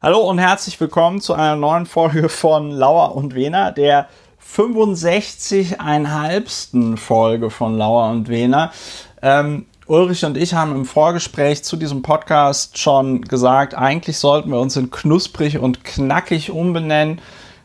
Hallo und herzlich willkommen zu einer neuen Folge von Lauer und Wena, der 65,5. Folge von Lauer und Wena. Ähm, Ulrich und ich haben im Vorgespräch zu diesem Podcast schon gesagt, eigentlich sollten wir uns in knusprig und knackig umbenennen.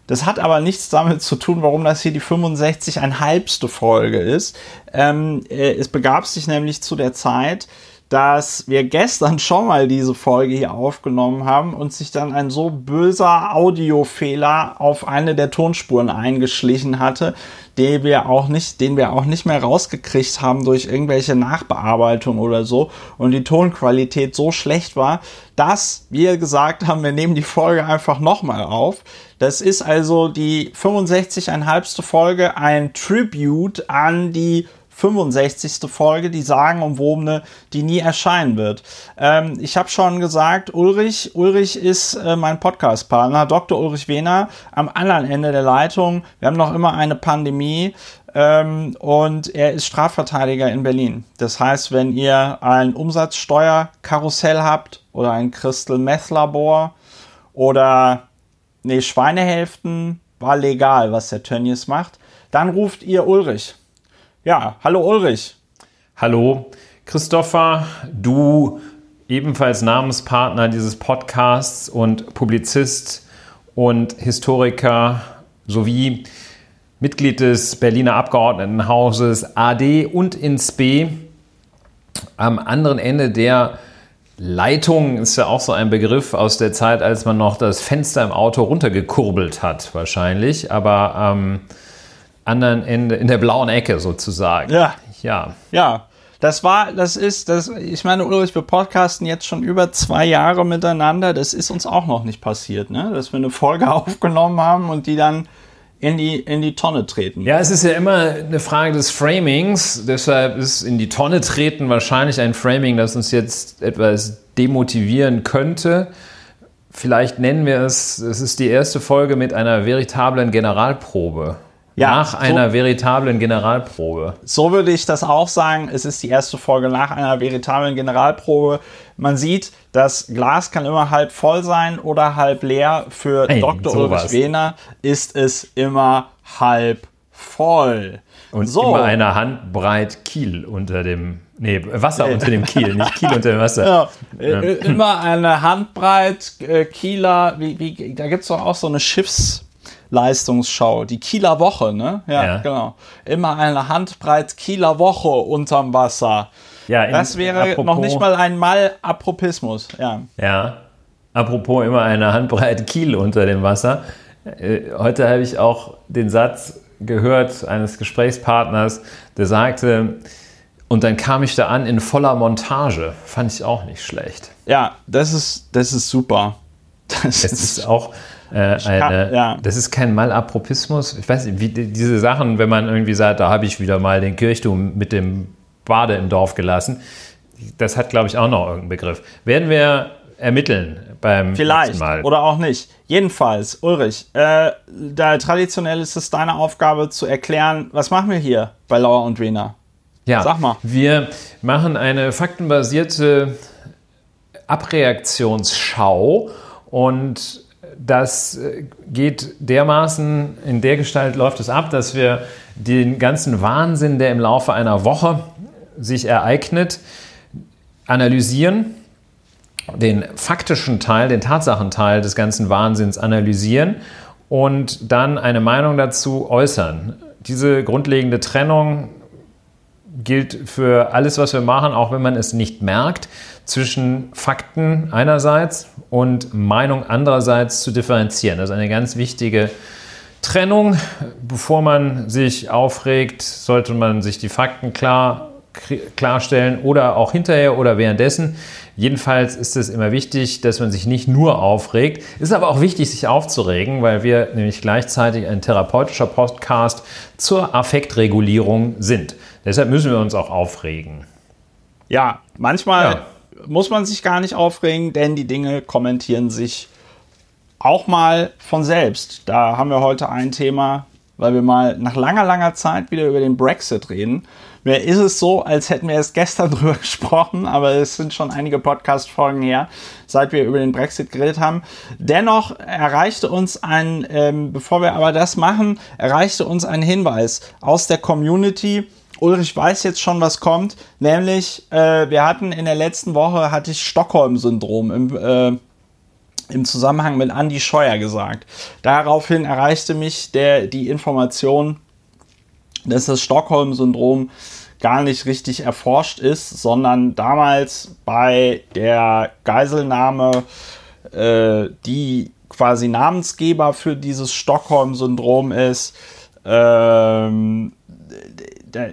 Das hat aber nichts damit zu tun, warum das hier die 65,5. Folge ist. Ähm, äh, es begab sich nämlich zu der Zeit, dass wir gestern schon mal diese Folge hier aufgenommen haben und sich dann ein so böser Audiofehler auf eine der Tonspuren eingeschlichen hatte, den wir auch nicht, den wir auch nicht mehr rausgekriegt haben durch irgendwelche Nachbearbeitung oder so und die Tonqualität so schlecht war, dass wir gesagt haben, wir nehmen die Folge einfach nochmal auf. Das ist also die 65,5. Folge, ein Tribute an die 65. Folge, die sagenumwobene, die nie erscheinen wird. Ähm, ich habe schon gesagt, Ulrich, Ulrich ist äh, mein Podcast-Partner, Dr. Ulrich Wehner am anderen Ende der Leitung. Wir haben noch immer eine Pandemie. Ähm, und er ist Strafverteidiger in Berlin. Das heißt, wenn ihr ein Umsatzsteuerkarussell habt oder ein Crystal Meth Labor oder nee, Schweinehälften war legal, was der Tönnies macht, dann ruft ihr Ulrich. Ja, hallo Ulrich. Hallo Christopher, du ebenfalls Namenspartner dieses Podcasts und Publizist und Historiker sowie Mitglied des Berliner Abgeordnetenhauses AD und ins B. Am anderen Ende der Leitung ist ja auch so ein Begriff aus der Zeit, als man noch das Fenster im Auto runtergekurbelt hat, wahrscheinlich. Aber ähm, anderen Ende, in der blauen Ecke sozusagen. Ja. Ja. Ja. Das war, das ist, das, ich meine, Ulrich, wir podcasten jetzt schon über zwei Jahre miteinander. Das ist uns auch noch nicht passiert, ne? Dass wir eine Folge aufgenommen haben und die dann in die, in die Tonne treten. Ja, es ist ja immer eine Frage des Framings. Deshalb ist in die Tonne treten wahrscheinlich ein Framing, das uns jetzt etwas demotivieren könnte. Vielleicht nennen wir es, es ist die erste Folge mit einer veritablen Generalprobe. Ja, nach einer so, veritablen Generalprobe. So würde ich das auch sagen. Es ist die erste Folge nach einer veritablen Generalprobe. Man sieht, das Glas kann immer halb voll sein oder halb leer. Für hey, Dr. Sowas. Ulrich Wehner ist es immer halb voll. Und so. immer eine Handbreit Kiel unter dem, nee, Wasser unter dem Kiel, nicht Kiel unter dem Wasser. Ja, ja. Immer eine Handbreit äh, Kieler, wie, wie, da gibt es doch auch so eine Schiffs- Leistungsschau, die Kieler Woche, ne? Ja, ja. genau. Immer eine Handbreit Kieler Woche unterm Wasser. Ja, das wäre apropos, noch nicht mal ein Malapropismus, ja. Ja. Apropos immer eine Handbreit Kiel unter dem Wasser. Äh, heute habe ich auch den Satz gehört eines Gesprächspartners, der sagte, und dann kam ich da an in voller Montage. Fand ich auch nicht schlecht. Ja, das ist, das ist super. Das ist, ist auch äh, eine, ja. Das ist kein Malapropismus. Ich weiß nicht, wie diese Sachen, wenn man irgendwie sagt, da habe ich wieder mal den Kirchturm mit dem Bade im Dorf gelassen. Das hat, glaube ich, auch noch irgendeinen Begriff. Werden wir ermitteln beim Vielleicht Mal. oder auch nicht. Jedenfalls, Ulrich, äh, da traditionell ist es deine Aufgabe zu erklären, was machen wir hier bei Lauer und Wiener? Ja, sag mal. Wir machen eine faktenbasierte Abreaktionsschau und das äh, geht dermaßen, in der Gestalt läuft es ab, dass wir den ganzen Wahnsinn, der im Laufe einer Woche sich ereignet, analysieren, den faktischen Teil, den Tatsachenteil des ganzen Wahnsinns analysieren und dann eine Meinung dazu äußern. Diese grundlegende Trennung gilt für alles, was wir machen, auch wenn man es nicht merkt, zwischen Fakten einerseits und Meinung andererseits zu differenzieren. Das ist eine ganz wichtige Trennung. Bevor man sich aufregt, sollte man sich die Fakten klar klarstellen oder auch hinterher oder währenddessen. Jedenfalls ist es immer wichtig, dass man sich nicht nur aufregt. Ist aber auch wichtig, sich aufzuregen, weil wir nämlich gleichzeitig ein therapeutischer Podcast zur Affektregulierung sind. Deshalb müssen wir uns auch aufregen. Ja, manchmal ja. Muss man sich gar nicht aufregen, denn die Dinge kommentieren sich auch mal von selbst. Da haben wir heute ein Thema, weil wir mal nach langer, langer Zeit wieder über den Brexit reden Mir ist es so, als hätten wir erst gestern drüber gesprochen, aber es sind schon einige Podcast-Folgen her, seit wir über den Brexit geredet haben. Dennoch erreichte uns ein, ähm, bevor wir aber das machen, erreichte uns ein Hinweis aus der Community. Ulrich weiß jetzt schon, was kommt, nämlich äh, wir hatten in der letzten Woche hatte ich Stockholm-Syndrom im äh, im Zusammenhang mit Andy Scheuer gesagt. Daraufhin erreichte mich der, die Information, dass das Stockholm-Syndrom gar nicht richtig erforscht ist, sondern damals bei der Geiselnahme, äh, die quasi Namensgeber für dieses Stockholm-Syndrom ist, ähm,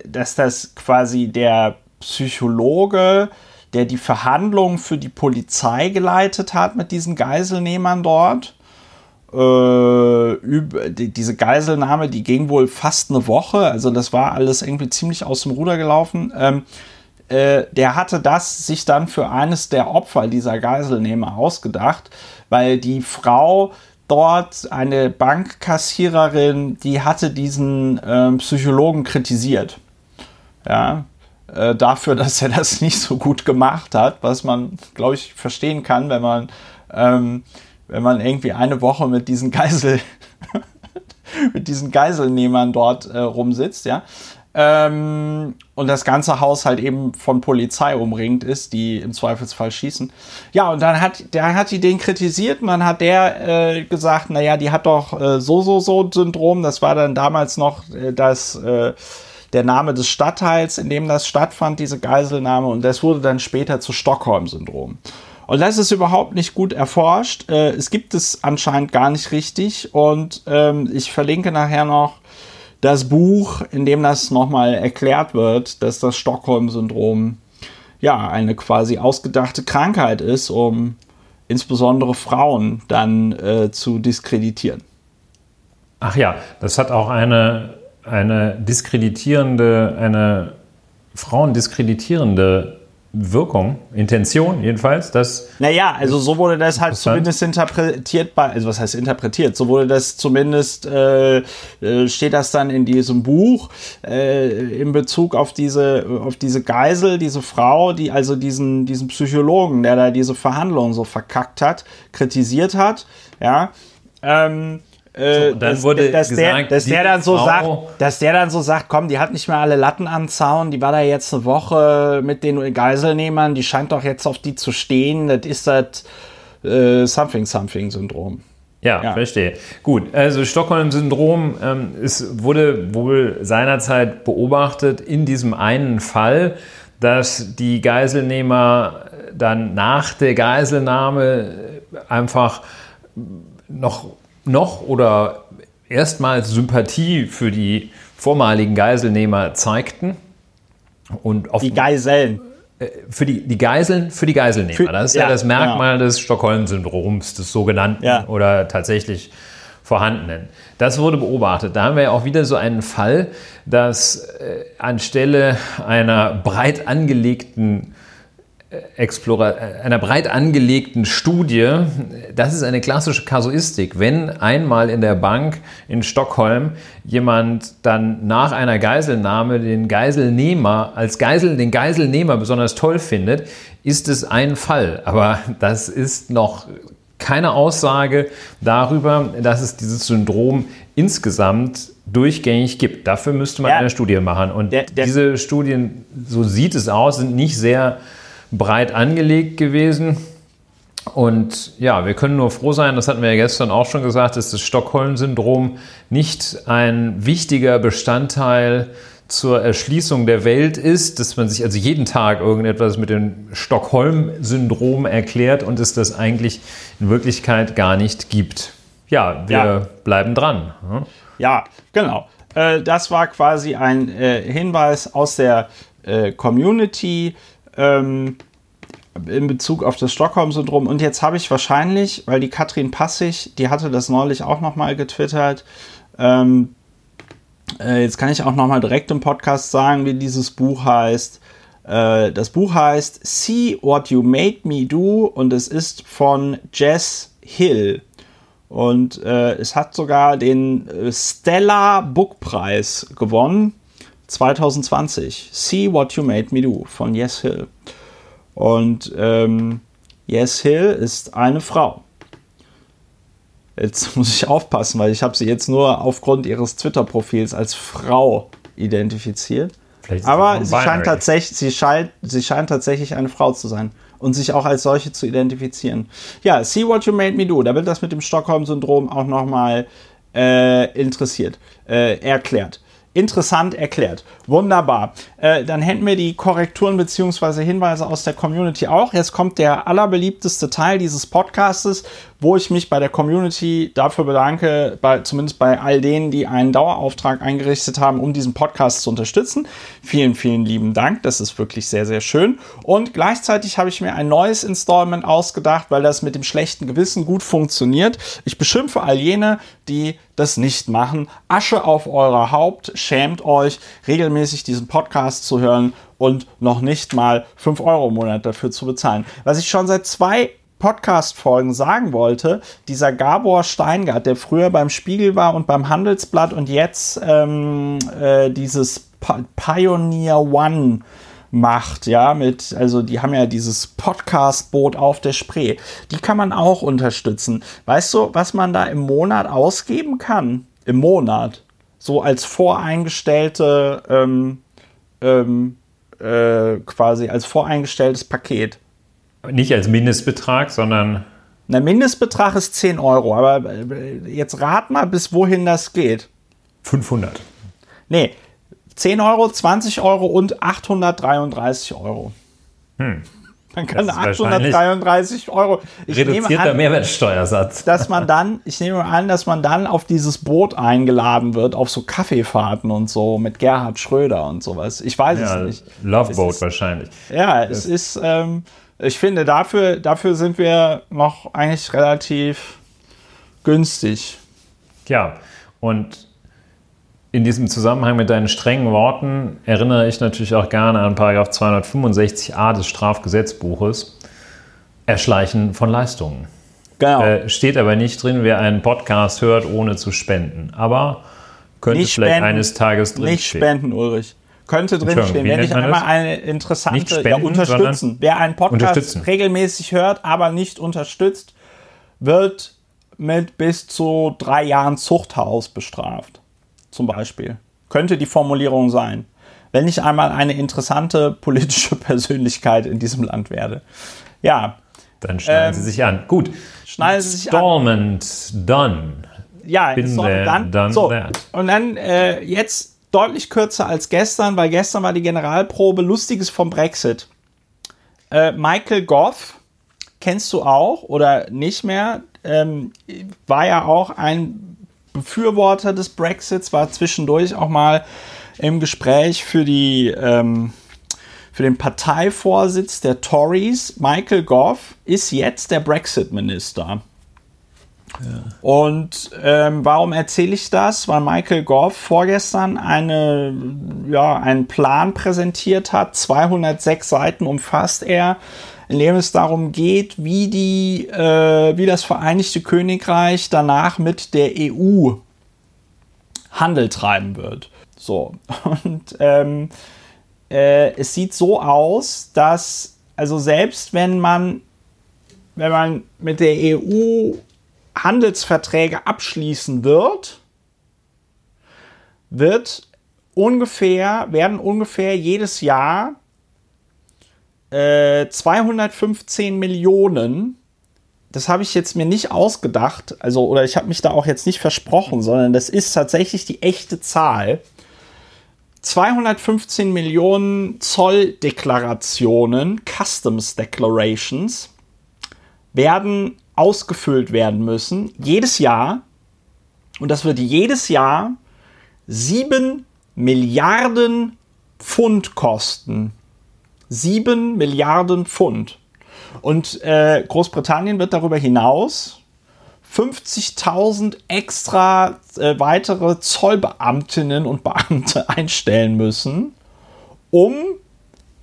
dass das quasi der Psychologe der die Verhandlungen für die Polizei geleitet hat mit diesen Geiselnehmern dort. Äh, diese Geiselnahme, die ging wohl fast eine Woche, also das war alles irgendwie ziemlich aus dem Ruder gelaufen. Ähm, äh, der hatte das sich dann für eines der Opfer dieser Geiselnehmer ausgedacht, weil die Frau dort, eine Bankkassiererin, die hatte diesen ähm, Psychologen kritisiert. Ja, äh, dafür, dass er das nicht so gut gemacht hat, was man, glaube ich, verstehen kann, wenn man, ähm, wenn man irgendwie eine Woche mit diesen Geisel, mit diesen Geiselnehmern dort äh, rumsitzt, ja. Ähm, und das ganze Haus halt eben von Polizei umringt ist, die im Zweifelsfall schießen. Ja, und dann hat, der hat die den kritisiert und dann hat der äh, gesagt, naja, die hat doch äh, so, so, so Syndrom. Das war dann damals noch äh, das, äh, der Name des Stadtteils, in dem das stattfand, diese Geiselnahme. Und das wurde dann später zu Stockholm-Syndrom. Und das ist überhaupt nicht gut erforscht. Äh, es gibt es anscheinend gar nicht richtig. Und ähm, ich verlinke nachher noch das Buch, in dem das nochmal erklärt wird, dass das Stockholm-Syndrom ja eine quasi ausgedachte Krankheit ist, um insbesondere Frauen dann äh, zu diskreditieren. Ach ja, das hat auch eine eine diskreditierende, eine Frauen diskreditierende Wirkung, Intention jedenfalls, dass. Naja, also so wurde das halt zumindest interpretiert bei, also was heißt interpretiert? So wurde das zumindest, äh, äh, steht das dann in diesem Buch äh, in Bezug auf diese, auf diese Geisel, diese Frau, die also diesen, diesen Psychologen, der da diese Verhandlungen so verkackt hat, kritisiert hat, ja. Ähm, äh, so, dann dass, wurde dass, gesagt, der, dass der dann so Frau sagt, dass der dann so sagt, komm, die hat nicht mehr alle Latten am Zaun, die war da jetzt eine Woche mit den Geiselnehmern, die scheint doch jetzt auf die zu stehen, das ist das äh, Something Something Syndrom. Ja, ja, verstehe. Gut, also Stockholm-Syndrom ähm, es wurde wohl seinerzeit beobachtet in diesem einen Fall, dass die Geiselnehmer dann nach der Geiselnahme einfach noch noch oder erstmals Sympathie für die vormaligen Geiselnehmer zeigten. Und auf die Geiseln. Äh, für die, die Geiseln, für die Geiselnehmer. Für, das ist ja, ja das Merkmal genau. des Stockholm-Syndroms, des sogenannten ja. oder tatsächlich vorhandenen. Das wurde beobachtet. Da haben wir ja auch wieder so einen Fall, dass äh, anstelle einer breit angelegten Explora einer breit angelegten Studie. Das ist eine klassische Kasuistik. Wenn einmal in der Bank in Stockholm jemand dann nach einer Geiselnahme den Geiselnehmer als Geisel, den Geiselnehmer besonders toll findet, ist es ein Fall. Aber das ist noch keine Aussage darüber, dass es dieses Syndrom insgesamt durchgängig gibt. Dafür müsste man ja, eine Studie machen. Und der, der, diese Studien, so sieht es aus, sind nicht sehr breit angelegt gewesen. Und ja, wir können nur froh sein, das hatten wir ja gestern auch schon gesagt, dass das Stockholm-Syndrom nicht ein wichtiger Bestandteil zur Erschließung der Welt ist, dass man sich also jeden Tag irgendetwas mit dem Stockholm-Syndrom erklärt und es das eigentlich in Wirklichkeit gar nicht gibt. Ja, wir ja. bleiben dran. Ja, genau. Äh, das war quasi ein äh, Hinweis aus der äh, Community ähm, in Bezug auf das Stockholm-Syndrom. Und jetzt habe ich wahrscheinlich, weil die Katrin Passig, die hatte das neulich auch nochmal getwittert, ähm, äh, jetzt kann ich auch nochmal direkt im Podcast sagen, wie dieses Buch heißt. Äh, das Buch heißt See What You Made Me Do und es ist von Jess Hill. Und äh, es hat sogar den äh, Stella Book Preis gewonnen 2020. See What You Made Me Do von Yes Hill. Und ähm, Yes Hill ist eine Frau. Jetzt muss ich aufpassen, weil ich habe sie jetzt nur aufgrund ihres Twitter-Profils als Frau identifiziert. Aber sie scheint, tatsächlich, sie, scheint, sie scheint tatsächlich eine Frau zu sein und sich auch als solche zu identifizieren. Ja, See What You Made Me Do, da wird das mit dem Stockholm-Syndrom auch nochmal äh, interessiert, äh, erklärt interessant erklärt. Wunderbar. Äh, dann hätten wir die Korrekturen bzw. Hinweise aus der Community auch. Jetzt kommt der allerbeliebteste Teil dieses Podcastes, wo ich mich bei der Community dafür bedanke, bei, zumindest bei all denen, die einen Dauerauftrag eingerichtet haben, um diesen Podcast zu unterstützen. Vielen, vielen lieben Dank. Das ist wirklich sehr, sehr schön. Und gleichzeitig habe ich mir ein neues Installment ausgedacht, weil das mit dem schlechten Gewissen gut funktioniert. Ich beschimpfe all jene, die das nicht machen. Asche auf eurer Haupt, schämt euch, regelmäßig diesen Podcast zu hören und noch nicht mal 5 Euro im Monat dafür zu bezahlen. Was ich schon seit zwei Podcast-Folgen sagen wollte, dieser Gabor Steingart, der früher beim Spiegel war und beim Handelsblatt und jetzt ähm, äh, dieses Pioneer One macht, ja, mit, also die haben ja dieses Podcast-Boot auf der Spree. Die kann man auch unterstützen. Weißt du, was man da im Monat ausgeben kann? Im Monat. So als voreingestellte, ähm, ähm, äh, quasi als voreingestelltes Paket. Nicht als Mindestbetrag, sondern. Der Mindestbetrag ist 10 Euro, aber äh, jetzt rat mal, bis wohin das geht. 500. Nee, 10 Euro, 20 Euro und 833 Euro. Hm. Man kann 833 Euro. Ich reduzierter an, Mehrwertsteuersatz. Dass man dann, ich nehme an, dass man dann auf dieses Boot eingeladen wird, auf so Kaffeefahrten und so mit Gerhard Schröder und sowas. Ich weiß ja, es nicht. Love Boat ist, wahrscheinlich. Ja, es ist, ähm, ich finde, dafür, dafür sind wir noch eigentlich relativ günstig. Ja, und in diesem Zusammenhang mit deinen strengen Worten erinnere ich natürlich auch gerne an 265a des Strafgesetzbuches, Erschleichen von Leistungen. Genau. Äh, steht aber nicht drin, wer einen Podcast hört, ohne zu spenden. Aber könnte nicht vielleicht spenden, eines Tages drin Nicht spenden, Ulrich könnte drinstehen. Wenn ich einmal eine interessante spenden, ja, unterstützen. Wer einen Podcast regelmäßig hört, aber nicht unterstützt, wird mit bis zu drei Jahren Zuchthaus bestraft. Zum Beispiel. Könnte die Formulierung sein. Wenn ich einmal eine interessante politische Persönlichkeit in diesem Land werde. Ja. Dann schneiden ähm, Sie sich an. Gut. Schneiden Sie sich Installment an. done. Ja, Installment done. So, und dann äh, jetzt deutlich kürzer als gestern, weil gestern war die Generalprobe Lustiges vom Brexit. Äh, Michael Goff, kennst du auch oder nicht mehr, ähm, war ja auch ein Befürworter des Brexits, war zwischendurch auch mal im Gespräch für die ähm, für den Parteivorsitz der Tories. Michael Goff ist jetzt der Brexit-Minister. Und ähm, warum erzähle ich das? Weil Michael Goff vorgestern eine, ja, einen Plan präsentiert hat. 206 Seiten umfasst er, in dem es darum geht, wie, die, äh, wie das Vereinigte Königreich danach mit der EU Handel treiben wird. So, und ähm, äh, es sieht so aus, dass, also selbst wenn man, wenn man mit der EU Handelsverträge abschließen wird, wird ungefähr, werden ungefähr jedes Jahr äh, 215 Millionen, das habe ich jetzt mir nicht ausgedacht, also oder ich habe mich da auch jetzt nicht versprochen, sondern das ist tatsächlich die echte Zahl. 215 Millionen Zolldeklarationen, Customs Declarations, werden ausgefüllt werden müssen, jedes Jahr. Und das wird jedes Jahr 7 Milliarden Pfund kosten. 7 Milliarden Pfund. Und äh, Großbritannien wird darüber hinaus 50.000 extra äh, weitere Zollbeamtinnen und Beamte einstellen müssen, um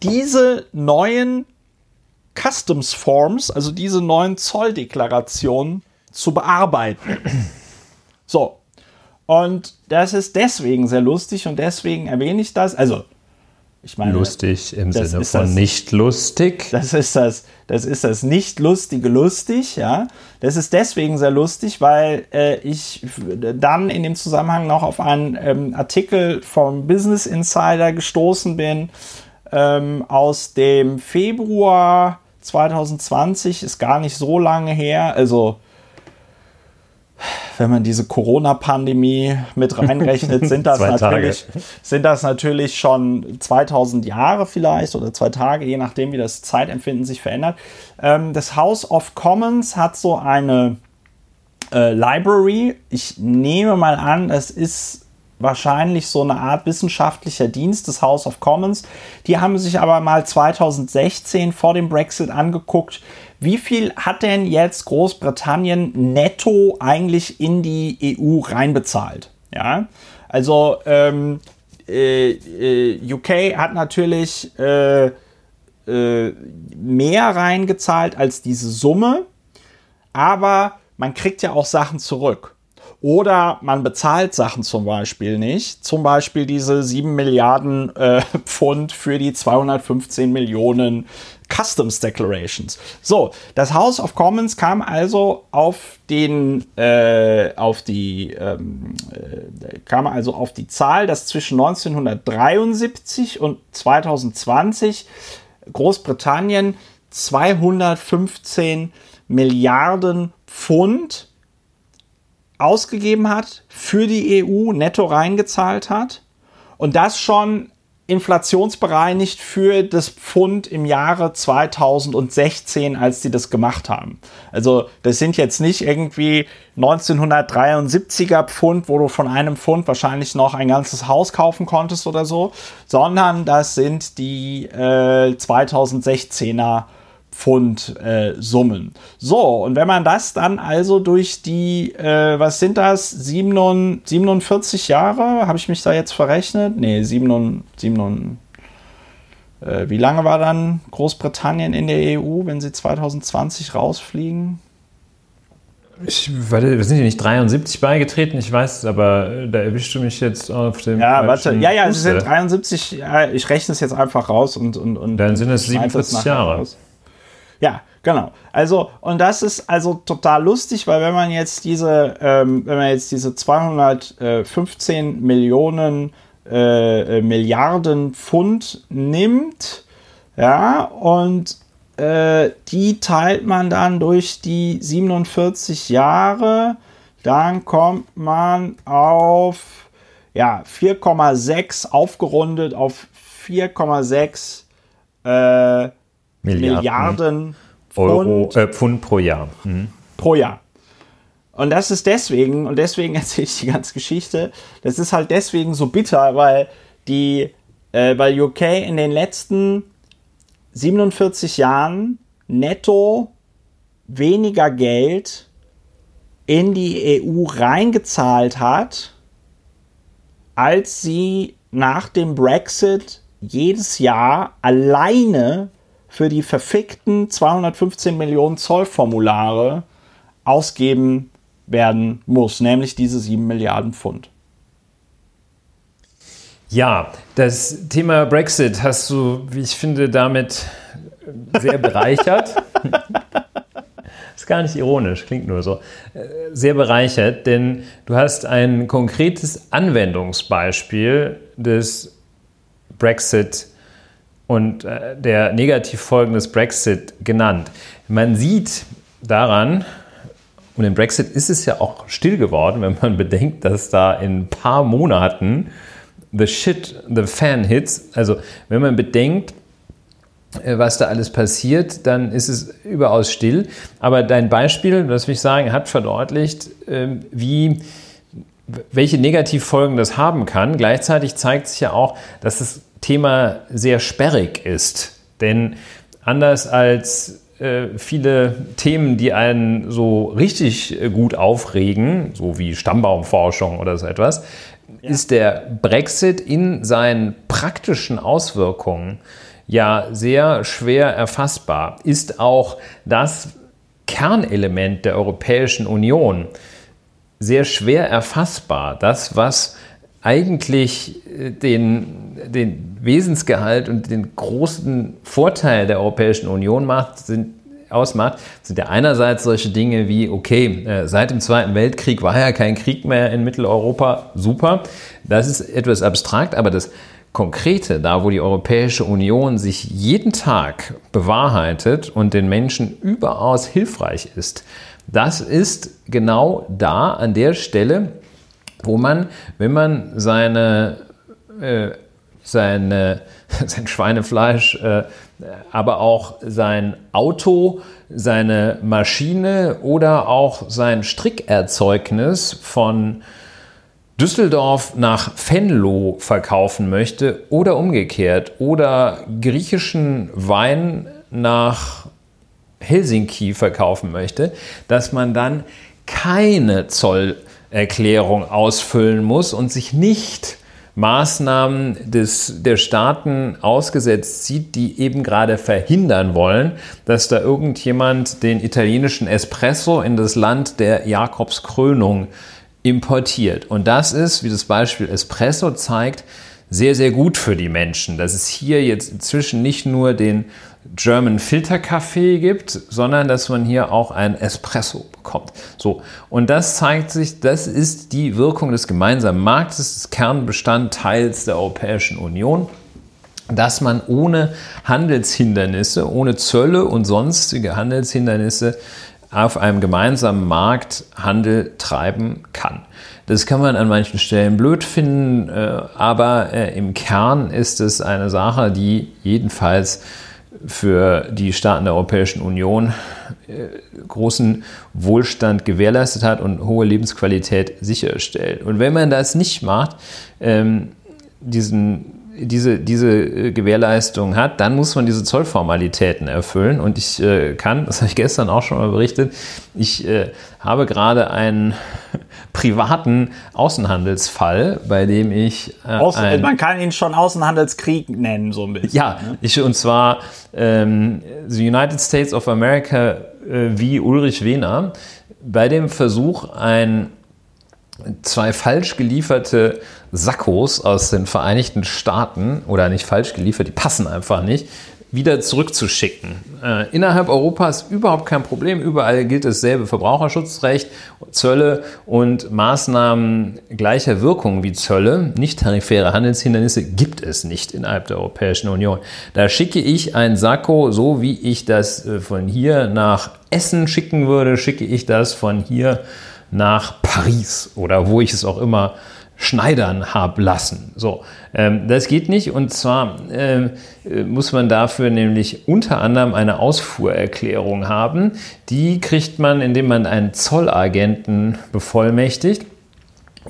diese neuen Customs Forms, also diese neuen Zolldeklarationen, zu bearbeiten. So. Und das ist deswegen sehr lustig und deswegen erwähne ich das. Also, ich meine. Lustig im Sinne von das, nicht lustig. Das ist das, das ist das nicht lustige lustig, ja. Das ist deswegen sehr lustig, weil äh, ich dann in dem Zusammenhang noch auf einen ähm, Artikel vom Business Insider gestoßen bin ähm, aus dem Februar 2020, ist gar nicht so lange her. Also wenn man diese Corona-Pandemie mit reinrechnet, sind das, natürlich, sind das natürlich schon 2000 Jahre vielleicht oder zwei Tage, je nachdem, wie das Zeitempfinden sich verändert. Ähm, das House of Commons hat so eine äh, Library. Ich nehme mal an, es ist wahrscheinlich so eine Art wissenschaftlicher Dienst des House of Commons. Die haben sich aber mal 2016 vor dem Brexit angeguckt, wie viel hat denn jetzt Großbritannien netto eigentlich in die EU reinbezahlt? Ja, also ähm, äh, äh UK hat natürlich äh, äh, mehr reingezahlt als diese Summe, aber man kriegt ja auch Sachen zurück. Oder man bezahlt Sachen zum Beispiel nicht. Zum Beispiel diese 7 Milliarden äh, Pfund für die 215 Millionen Customs Declarations. So, das House of Commons kam also auf den, äh, auf die, ähm, äh, kam also auf die Zahl, dass zwischen 1973 und 2020 Großbritannien 215 Milliarden Pfund ausgegeben hat, für die EU netto reingezahlt hat und das schon inflationsbereinigt für das Pfund im Jahre 2016, als die das gemacht haben. Also das sind jetzt nicht irgendwie 1973er Pfund, wo du von einem Pfund wahrscheinlich noch ein ganzes Haus kaufen konntest oder so, sondern das sind die äh, 2016er Pfund äh, Summen. So, und wenn man das dann also durch die, äh, was sind das, 47 Jahre, habe ich mich da jetzt verrechnet? Nee, 7, 7, äh, wie lange war dann Großbritannien in der EU, wenn sie 2020 rausfliegen? Ich, warte, wir sind ja nicht 73 beigetreten, ich weiß es, aber äh, da erwischst du mich jetzt auf dem. Ja, warte, ja, ja, sie sind 73, ja, ich rechne es jetzt einfach raus und. und, und dann sind es 47 Jahre. Raus. Ja, genau. Also, und das ist also total lustig, weil wenn man jetzt diese, ähm, wenn man jetzt diese 215 Millionen äh, äh, Milliarden Pfund nimmt, ja, und äh, die teilt man dann durch die 47 Jahre, dann kommt man auf ja, 4,6 aufgerundet auf 4,6 äh, Milliarden, Milliarden Euro, Pfund, äh, Pfund pro Jahr. Mhm. Pro Jahr. Und das ist deswegen, und deswegen erzähle ich die ganze Geschichte, das ist halt deswegen so bitter, weil die, äh, weil UK in den letzten 47 Jahren netto weniger Geld in die EU reingezahlt hat, als sie nach dem Brexit jedes Jahr alleine für die verfickten 215 Millionen Zollformulare ausgeben werden muss, nämlich diese 7 Milliarden Pfund. Ja, das Thema Brexit hast du, wie ich finde, damit sehr bereichert. ist gar nicht ironisch, klingt nur so. Sehr bereichert, denn du hast ein konkretes Anwendungsbeispiel des Brexit und äh, der Negativfolgen des Brexit genannt. Man sieht daran, und im Brexit ist es ja auch still geworden, wenn man bedenkt, dass da in ein paar Monaten the shit, the fan hits. Also wenn man bedenkt, äh, was da alles passiert, dann ist es überaus still. Aber dein Beispiel, das will ich sagen, hat verdeutlicht, ähm, wie welche Negativfolgen das haben kann. Gleichzeitig zeigt sich ja auch, dass es Thema sehr sperrig ist. Denn anders als äh, viele Themen, die einen so richtig äh, gut aufregen, so wie Stammbaumforschung oder so etwas, ja. ist der Brexit in seinen praktischen Auswirkungen ja sehr schwer erfassbar. Ist auch das Kernelement der Europäischen Union sehr schwer erfassbar. Das, was eigentlich äh, den, den Wesensgehalt und den großen Vorteil der Europäischen Union macht, sind, ausmacht, sind ja einerseits solche Dinge wie, okay, äh, seit dem Zweiten Weltkrieg war ja kein Krieg mehr in Mitteleuropa, super. Das ist etwas abstrakt, aber das Konkrete, da wo die Europäische Union sich jeden Tag bewahrheitet und den Menschen überaus hilfreich ist, das ist genau da an der Stelle, wo man, wenn man seine, äh, seine, sein Schweinefleisch, äh, aber auch sein Auto, seine Maschine oder auch sein Strickerzeugnis von Düsseldorf nach Venlo verkaufen möchte oder umgekehrt oder griechischen Wein nach Helsinki verkaufen möchte, dass man dann keine Zollerklärung ausfüllen muss und sich nicht Maßnahmen des, der Staaten ausgesetzt sieht, die eben gerade verhindern wollen, dass da irgendjemand den italienischen Espresso in das Land der Jakobskrönung importiert. Und das ist, wie das Beispiel Espresso zeigt, sehr, sehr gut für die Menschen, dass es hier jetzt inzwischen nicht nur den German Filterkaffee gibt, sondern dass man hier auch ein Espresso bekommt. So. Und das zeigt sich, das ist die Wirkung des gemeinsamen Marktes, des Kernbestandteils der Europäischen Union dass man ohne Handelshindernisse, ohne Zölle und sonstige Handelshindernisse auf einem gemeinsamen Markt Handel treiben kann. Das kann man an manchen Stellen blöd finden, äh, aber äh, im Kern ist es eine Sache, die jedenfalls für die Staaten der Europäischen Union großen Wohlstand gewährleistet hat und hohe Lebensqualität sicherstellt. Und wenn man das nicht macht, ähm, diesen diese, diese äh, Gewährleistung hat, dann muss man diese Zollformalitäten erfüllen. Und ich äh, kann, das habe ich gestern auch schon mal berichtet, ich äh, habe gerade einen privaten Außenhandelsfall, bei dem ich. Äh, Außen, man kann ihn schon Außenhandelskrieg nennen, so ein bisschen. Ja, ne? ich, und zwar ähm, The United States of America äh, wie Ulrich Wehner, bei dem Versuch, ein zwei falsch gelieferte Sakkos aus den Vereinigten Staaten oder nicht falsch geliefert, die passen einfach nicht, wieder zurückzuschicken. Äh, innerhalb Europas überhaupt kein Problem. Überall gilt dasselbe Verbraucherschutzrecht, Zölle und Maßnahmen gleicher Wirkung wie Zölle. Nicht tarifäre Handelshindernisse gibt es nicht innerhalb der Europäischen Union. Da schicke ich ein Sakko, so wie ich das äh, von hier nach Essen schicken würde, schicke ich das von hier nach Paris oder wo ich es auch immer schneidern habe lassen. So, ähm, das geht nicht und zwar ähm, äh, muss man dafür nämlich unter anderem eine Ausfuhrerklärung haben. Die kriegt man, indem man einen Zollagenten bevollmächtigt.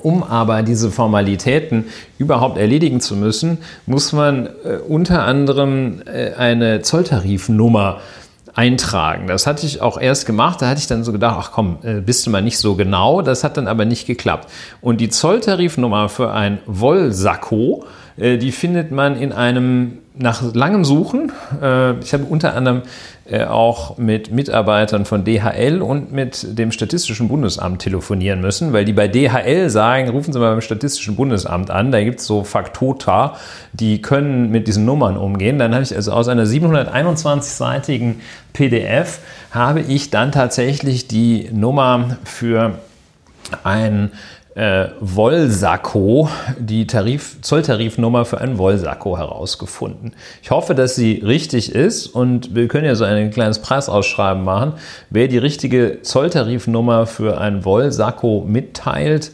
Um aber diese Formalitäten überhaupt erledigen zu müssen, muss man äh, unter anderem äh, eine Zolltarifnummer äh, eintragen. Das hatte ich auch erst gemacht, da hatte ich dann so gedacht, ach komm, äh, bist du mal nicht so genau. Das hat dann aber nicht geklappt. Und die Zolltarifnummer für ein Wollsacko, die findet man in einem nach langem Suchen, äh, ich habe unter anderem äh, auch mit Mitarbeitern von DHL und mit dem Statistischen Bundesamt telefonieren müssen, weil die bei DHL sagen, rufen Sie mal beim Statistischen Bundesamt an, da gibt es so Faktota, die können mit diesen Nummern umgehen. Dann habe ich also aus einer 721-seitigen PDF habe ich dann tatsächlich die Nummer für ein äh, Wollsacko, die Tarif, Zolltarifnummer für einen Wollsacko herausgefunden. Ich hoffe, dass sie richtig ist und wir können ja so ein kleines Preisausschreiben machen. Wer die richtige Zolltarifnummer für einen Wollsacko mitteilt,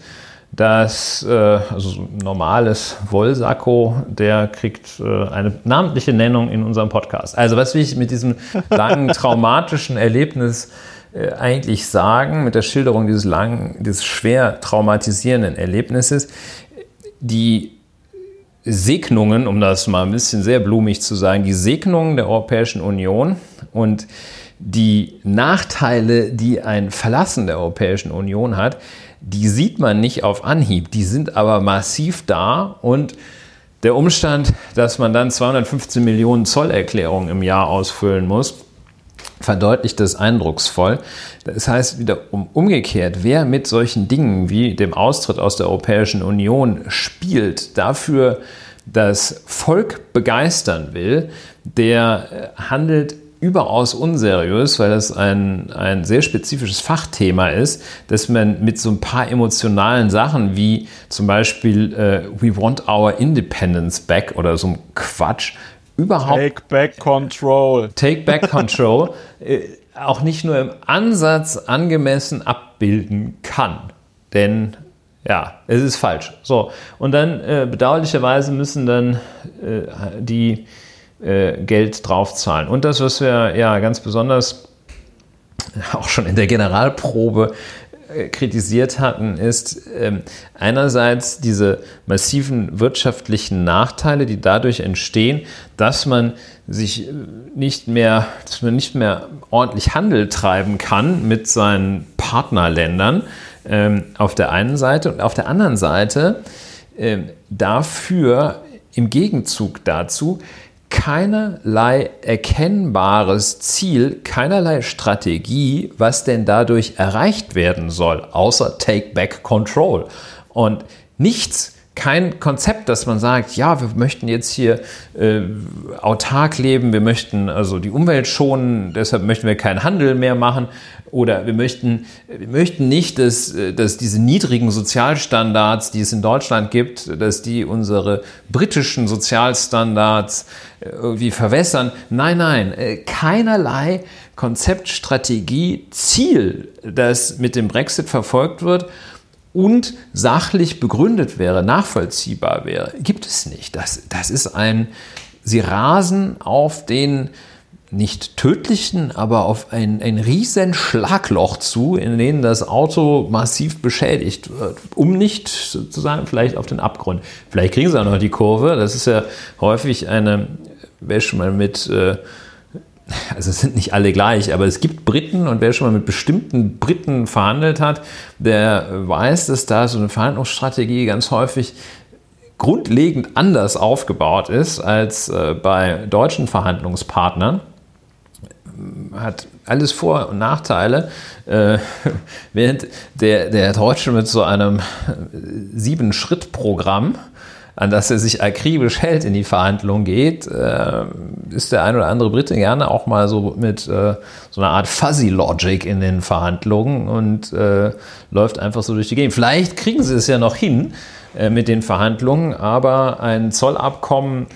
das, äh, also normales Wollsacko, der kriegt äh, eine namentliche Nennung in unserem Podcast. Also was will ich mit diesem langen traumatischen Erlebnis eigentlich sagen mit der Schilderung dieses langen, dieses schwer traumatisierenden Erlebnisses, die Segnungen, um das mal ein bisschen sehr blumig zu sagen, die Segnungen der Europäischen Union und die Nachteile, die ein Verlassen der Europäischen Union hat, die sieht man nicht auf Anhieb, die sind aber massiv da und der Umstand, dass man dann 215 Millionen Zollerklärungen im Jahr ausfüllen muss, verdeutlicht das eindrucksvoll. Das heißt wiederum umgekehrt, wer mit solchen Dingen wie dem Austritt aus der Europäischen Union spielt, dafür das Volk begeistern will, der äh, handelt überaus unseriös, weil das ein, ein sehr spezifisches Fachthema ist, dass man mit so ein paar emotionalen Sachen wie zum Beispiel äh, We want our independence back oder so ein Quatsch überhaupt. Take back control. Take back control. äh, auch nicht nur im Ansatz angemessen abbilden kann. Denn ja, es ist falsch. So, und dann äh, bedauerlicherweise müssen dann äh, die äh, Geld draufzahlen. Und das, was wir ja ganz besonders auch schon in der Generalprobe kritisiert hatten, ist ähm, einerseits diese massiven wirtschaftlichen Nachteile, die dadurch entstehen, dass man sich äh, nicht mehr, dass man nicht mehr ordentlich Handel treiben kann mit seinen Partnerländern ähm, auf der einen Seite und auf der anderen Seite ähm, dafür im Gegenzug dazu keinerlei erkennbares Ziel, keinerlei Strategie, was denn dadurch erreicht werden soll, außer Take Back Control. Und nichts kein Konzept, dass man sagt, ja, wir möchten jetzt hier äh, autark leben, wir möchten also die Umwelt schonen, deshalb möchten wir keinen Handel mehr machen oder wir möchten, wir möchten nicht, dass, dass diese niedrigen Sozialstandards, die es in Deutschland gibt, dass die unsere britischen Sozialstandards äh, irgendwie verwässern. Nein, nein, äh, keinerlei Konzept, Strategie, Ziel, das mit dem Brexit verfolgt wird und sachlich begründet wäre, nachvollziehbar wäre, gibt es nicht. Das, das ist ein, sie rasen auf den nicht tödlichen, aber auf ein, ein riesen Schlagloch zu, in dem das Auto massiv beschädigt wird, um nicht sozusagen vielleicht auf den Abgrund. Vielleicht kriegen sie auch noch die Kurve. Das ist ja häufig eine, wer schon mal mit äh, also es sind nicht alle gleich, aber es gibt Briten und wer schon mal mit bestimmten Briten verhandelt hat, der weiß, dass da so eine Verhandlungsstrategie ganz häufig grundlegend anders aufgebaut ist als äh, bei deutschen Verhandlungspartnern. Hat alles Vor- und Nachteile, äh, während der, der Deutsche mit so einem Sieben-Schritt-Programm an das er sich akribisch hält, in die Verhandlungen geht, äh, ist der ein oder andere Brite gerne auch mal so mit äh, so einer Art Fuzzy Logic in den Verhandlungen und äh, läuft einfach so durch die Gegend. Vielleicht kriegen sie es ja noch hin äh, mit den Verhandlungen, aber ein Zollabkommen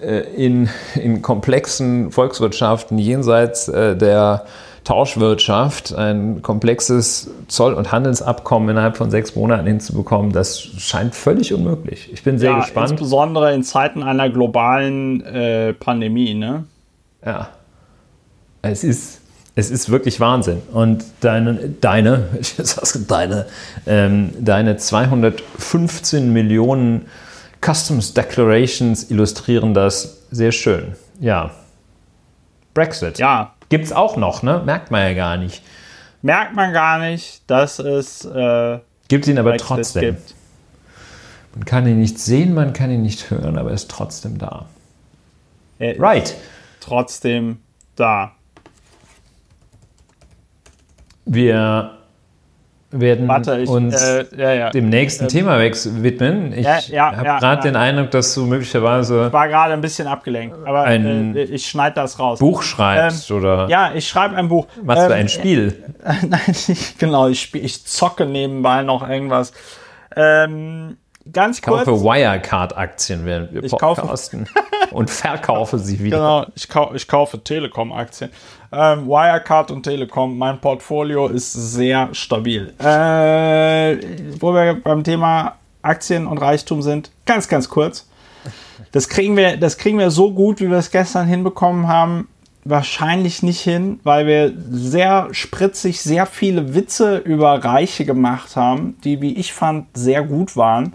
äh, in, in komplexen Volkswirtschaften jenseits äh, der Tauschwirtschaft ein komplexes Zoll- und Handelsabkommen innerhalb von sechs Monaten hinzubekommen, das scheint völlig unmöglich. Ich bin sehr ja, gespannt. Insbesondere in Zeiten einer globalen äh, Pandemie, ne? Ja. Es ist, es ist wirklich Wahnsinn. Und deine, deine, deine, ähm, deine 215 Millionen Customs Declarations illustrieren das sehr schön. Ja. Brexit. Ja, Gibt es auch noch, ne? Merkt man ja gar nicht. Merkt man gar nicht, dass es. Äh, gibt ihn aber trotzdem. Gibt. Man kann ihn nicht sehen, man kann ihn nicht hören, aber er ist trotzdem da. Er right. trotzdem da. Wir werden Warte, ich, uns äh, ja, ja. dem nächsten ähm, Thema widmen. Ich ja, habe gerade den Eindruck, dass du möglicherweise. Ich war gerade ein bisschen abgelenkt, aber ein äh, ich schneide das raus. Buch schreibst ähm, oder? Ja, ich schreibe ein Buch. Machst ähm, du ein Spiel? Äh, nein, ich, genau, ich, spiel, ich zocke nebenbei noch irgendwas. Ähm, ganz ich kaufe Wirecard-Aktien, während wir ich podcasten und verkaufe sie wieder. Genau, ich, kau ich kaufe Telekom-Aktien. Ähm, Wirecard und Telekom, mein Portfolio ist sehr stabil. Äh, wo wir beim Thema Aktien und Reichtum sind, ganz, ganz kurz. Das kriegen wir, das kriegen wir so gut, wie wir es gestern hinbekommen haben, wahrscheinlich nicht hin, weil wir sehr spritzig sehr viele Witze über Reiche gemacht haben, die, wie ich fand, sehr gut waren.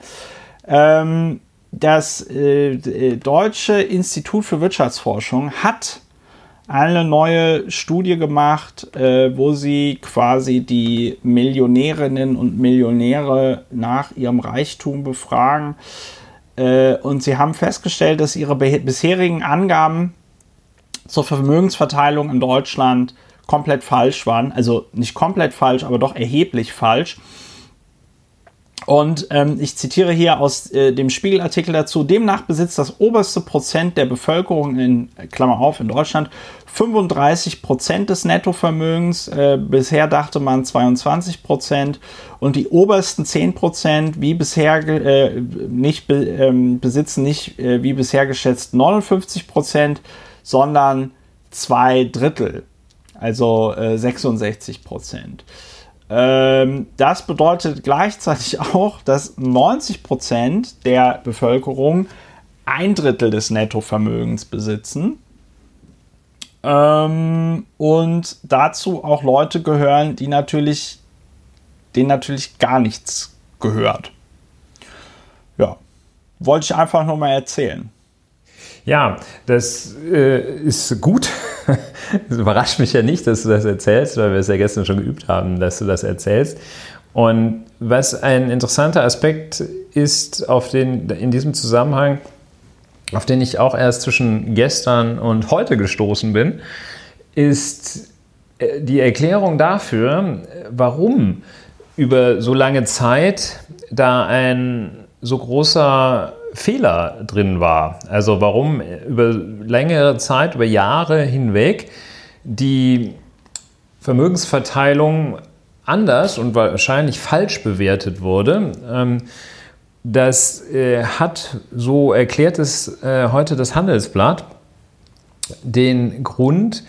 Ähm, das äh, Deutsche Institut für Wirtschaftsforschung hat eine neue Studie gemacht, äh, wo sie quasi die Millionärinnen und Millionäre nach ihrem Reichtum befragen. Äh, und sie haben festgestellt, dass ihre bisherigen Angaben zur Vermögensverteilung in Deutschland komplett falsch waren. Also nicht komplett falsch, aber doch erheblich falsch. Und ähm, ich zitiere hier aus äh, dem Spiegelartikel dazu. Demnach besitzt das oberste Prozent der Bevölkerung in Klammer auf in Deutschland 35 Prozent des Nettovermögens. Äh, bisher dachte man 22 Prozent. Und die obersten 10 Prozent, wie bisher äh, nicht be, ähm, besitzen nicht äh, wie bisher geschätzt 59 Prozent, sondern zwei Drittel, also 66 äh, Prozent. Ähm, das bedeutet gleichzeitig auch, dass 90 Prozent der Bevölkerung ein Drittel des Nettovermögens besitzen. Ähm, und dazu auch Leute gehören, die natürlich, denen natürlich gar nichts gehört. Ja, wollte ich einfach nur mal erzählen. Ja, das äh, ist gut. Es überrascht mich ja nicht, dass du das erzählst, weil wir es ja gestern schon geübt haben, dass du das erzählst. Und was ein interessanter Aspekt ist, auf den in diesem Zusammenhang, auf den ich auch erst zwischen gestern und heute gestoßen bin, ist äh, die Erklärung dafür, warum über so lange Zeit da ein so großer Fehler drin war. Also warum über längere Zeit, über Jahre hinweg die Vermögensverteilung anders und wahrscheinlich falsch bewertet wurde. Ähm, das äh, hat, so erklärt es äh, heute das Handelsblatt, den Grund,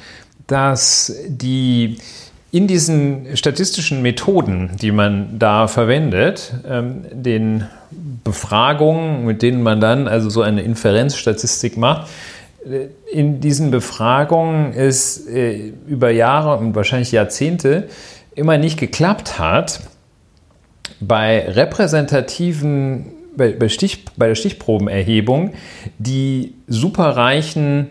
dass die in diesen statistischen Methoden, die man da verwendet, ähm, den Befragungen, mit denen man dann also so eine Inferenzstatistik macht, äh, in diesen Befragungen es äh, über Jahre und wahrscheinlich Jahrzehnte immer nicht geklappt hat, bei repräsentativen, bei, Stich, bei der Stichprobenerhebung die Superreichen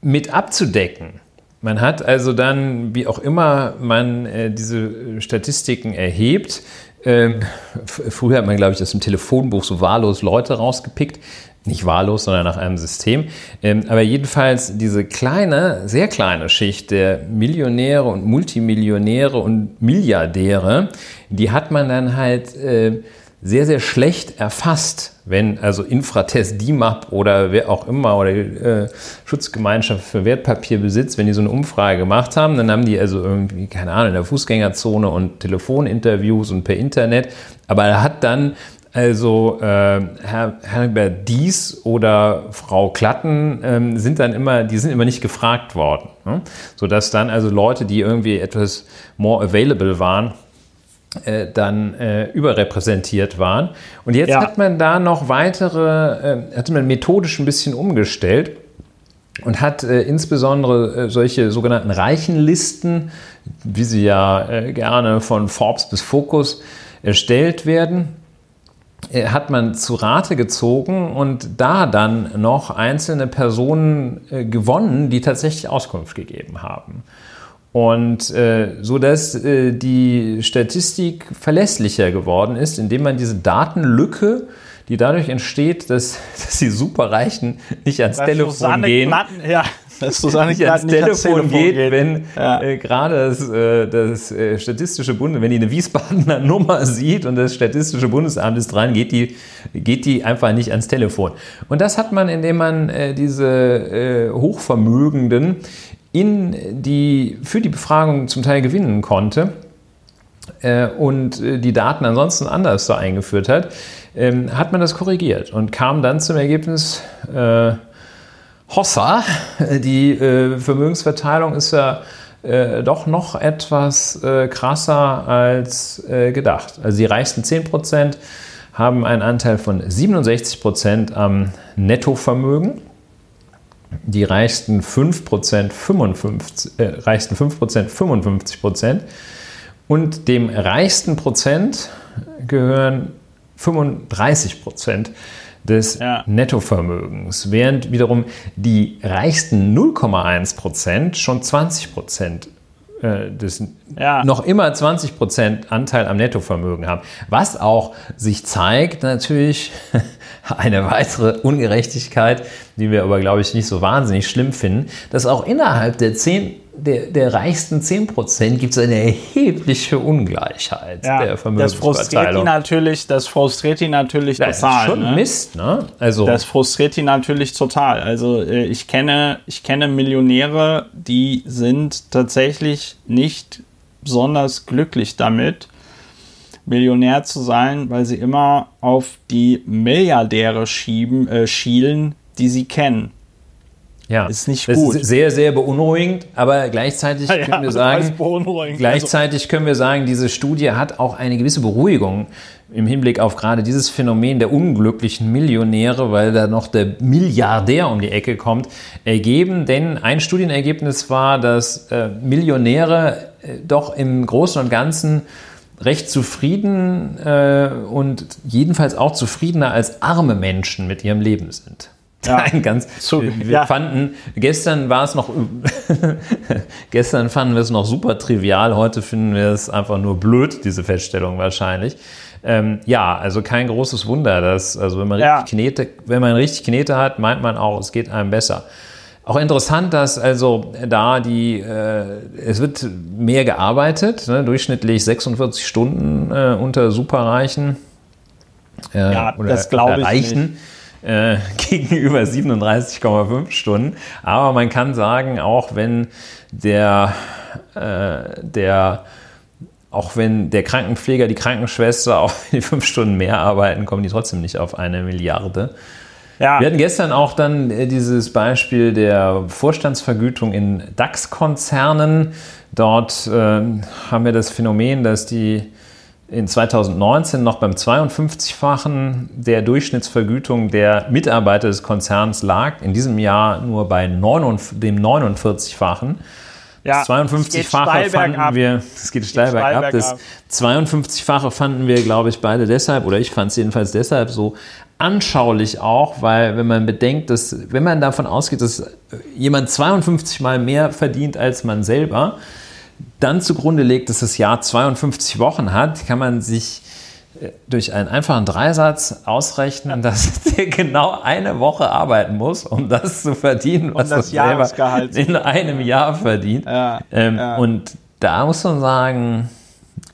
mit abzudecken. Man hat also dann, wie auch immer man äh, diese Statistiken erhebt, ähm, früher hat man, glaube ich, aus dem Telefonbuch so wahllos Leute rausgepickt. Nicht wahllos, sondern nach einem System. Ähm, aber jedenfalls diese kleine, sehr kleine Schicht der Millionäre und Multimillionäre und Milliardäre, die hat man dann halt äh, sehr, sehr schlecht erfasst, wenn also Infratest DIMAP oder wer auch immer oder äh, Schutzgemeinschaft für Wertpapierbesitz, wenn die so eine Umfrage gemacht haben, dann haben die also irgendwie, keine Ahnung, in der Fußgängerzone und Telefoninterviews und per Internet, aber er hat dann also äh, Herr Herbert Dies oder Frau Klatten ähm, sind dann immer, die sind immer nicht gefragt worden, ne? sodass dann also Leute, die irgendwie etwas more available waren, äh, dann äh, überrepräsentiert waren. Und jetzt ja. hat man da noch weitere, äh, hat man methodisch ein bisschen umgestellt und hat äh, insbesondere äh, solche sogenannten Reichenlisten, wie sie ja äh, gerne von Forbes bis Focus erstellt werden, hat man zu Rate gezogen und da dann noch einzelne Personen gewonnen, die tatsächlich Auskunft gegeben haben. Und äh, so dass äh, die Statistik verlässlicher geworden ist, indem man diese Datenlücke, die dadurch entsteht, dass, dass die Superreichen nicht ans das Telefon Susanne gehen. Glatten, ja, dass Susanne nicht ans, nicht ans Telefon, geht, geht. wenn ja. äh, gerade das, äh, das äh, Statistische Bund, wenn die eine Wiesbadener Nummer sieht und das Statistische Bundesamt ist dran, geht die, geht die einfach nicht ans Telefon. Und das hat man, indem man äh, diese äh, Hochvermögenden in die, für die Befragung zum Teil gewinnen konnte äh, und äh, die Daten ansonsten anders so eingeführt hat, ähm, hat man das korrigiert und kam dann zum Ergebnis, äh, Hossa, die äh, Vermögensverteilung ist ja äh, doch noch etwas äh, krasser als gedacht. Also die reichsten 10% haben einen Anteil von 67% am Nettovermögen die reichsten 5%, 55, äh, reichsten 5% 55% und dem reichsten Prozent gehören 35% des ja. Nettovermögens, während wiederum die reichsten 0,1% schon 20 äh, das ja. noch immer 20% Anteil am Nettovermögen haben. Was auch sich zeigt, natürlich eine weitere Ungerechtigkeit, die wir aber, glaube ich, nicht so wahnsinnig schlimm finden, dass auch innerhalb der 10 der, der reichsten 10% gibt es eine erhebliche Ungleichheit ja, der Vermögensverteilung. Das frustriert ihn natürlich, das frustriert ihn natürlich das total. Das ist schon ne? Mist, ne? Also das frustriert ihn natürlich total. Also äh, ich kenne, ich kenne Millionäre, die sind tatsächlich nicht besonders glücklich damit, Millionär zu sein, weil sie immer auf die Milliardäre schieben, äh, schielen, die sie kennen. Ja, ist nicht das gut. Ist sehr, sehr beunruhigend, aber gleichzeitig ja, können wir sagen, gleichzeitig können wir sagen, diese Studie hat auch eine gewisse Beruhigung im Hinblick auf gerade dieses Phänomen der unglücklichen Millionäre, weil da noch der Milliardär um die Ecke kommt, ergeben. Denn ein Studienergebnis war, dass äh, Millionäre äh, doch im Großen und Ganzen recht zufrieden äh, und jedenfalls auch zufriedener als arme Menschen mit ihrem Leben sind. Ja. Ein ganz, so, wir ja. fanden, gestern war es noch, gestern fanden wir es noch super trivial, heute finden wir es einfach nur blöd, diese Feststellung wahrscheinlich. Ähm, ja, also kein großes Wunder, dass, also wenn man, ja. richtig Knete, wenn man richtig Knete hat, meint man auch, es geht einem besser. Auch interessant, dass also da die, äh, es wird mehr gearbeitet, ne, durchschnittlich 46 Stunden äh, unter Superreichen äh, ja, oder, das oder Reichen. Nicht äh, gegenüber 37,5 Stunden. Aber man kann sagen, auch wenn der, äh, der auch wenn der Krankenpfleger, die Krankenschwester auch die fünf Stunden mehr arbeiten, kommen die trotzdem nicht auf eine Milliarde. Ja. Wir hatten gestern auch dann äh, dieses Beispiel der Vorstandsvergütung in DAX-Konzernen. Dort äh, haben wir das Phänomen, dass die in 2019 noch beim 52-fachen der Durchschnittsvergütung der Mitarbeiter des Konzerns lag, in diesem Jahr nur bei 49, dem 49-fachen. Ja, das 52-fache fanden ab. wir, es geht steil bergab, das 52-fache fanden wir, glaube ich, beide deshalb, oder ich fand es jedenfalls deshalb so anschaulich auch, weil wenn man bedenkt, dass, wenn man davon ausgeht, dass jemand 52 mal mehr verdient als man selber, dann zugrunde legt, dass das Jahr 52 Wochen hat, kann man sich äh, durch einen einfachen Dreisatz ausrechnen, dass der genau eine Woche arbeiten muss, um das zu verdienen, was um das er selber in einem Jahr verdient. Ja, ähm, ja. Und da muss man sagen,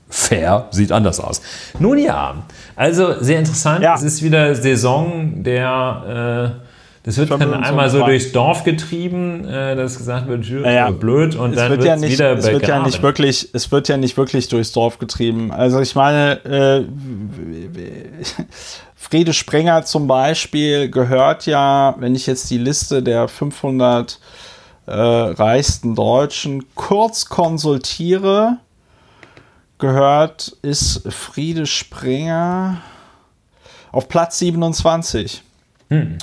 fair sieht anders aus. Nun ja, also sehr interessant. Ja. Es ist wieder Saison der äh, das wird dann einmal so durchs Dorf getrieben, äh, dass gesagt wird, naja, blöd und es dann wird ja nicht, wieder es wird ja nicht wirklich, Es wird ja nicht wirklich durchs Dorf getrieben. Also ich meine, äh, Friede Sprenger zum Beispiel gehört ja, wenn ich jetzt die Liste der 500 äh, reichsten Deutschen kurz konsultiere, gehört, ist Friede Sprenger auf Platz 27. Hm.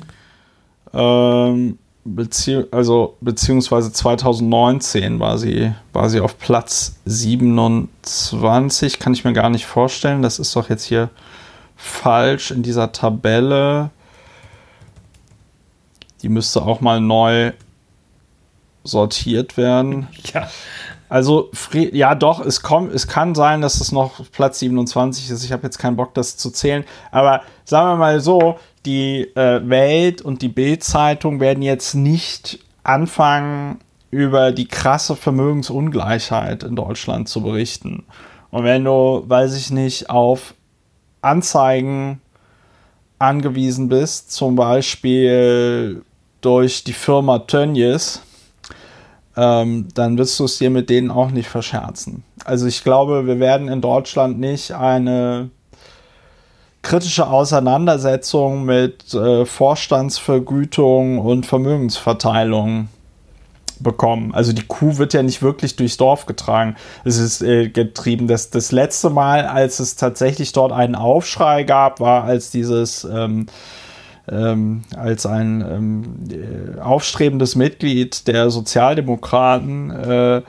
Ähm, bezieh also beziehungsweise 2019 war sie, war sie auf Platz 27. Kann ich mir gar nicht vorstellen. Das ist doch jetzt hier falsch in dieser Tabelle. Die müsste auch mal neu sortiert werden. Ja. Also, ja, doch, es, kommt, es kann sein, dass es noch Platz 27 ist. Ich habe jetzt keinen Bock, das zu zählen. Aber sagen wir mal so, die äh, Welt und die Bild-Zeitung werden jetzt nicht anfangen, über die krasse Vermögensungleichheit in Deutschland zu berichten. Und wenn du, weiß ich nicht, auf Anzeigen angewiesen bist, zum Beispiel durch die Firma Tönnies, ähm, dann wirst du es dir mit denen auch nicht verscherzen. Also ich glaube, wir werden in Deutschland nicht eine kritische Auseinandersetzung mit äh, Vorstandsvergütung und Vermögensverteilung bekommen. Also die Kuh wird ja nicht wirklich durchs Dorf getragen. Es ist äh, getrieben. Das, das letzte Mal, als es tatsächlich dort einen Aufschrei gab, war als dieses ähm, ähm, als ein ähm, äh, aufstrebendes Mitglied der Sozialdemokraten äh,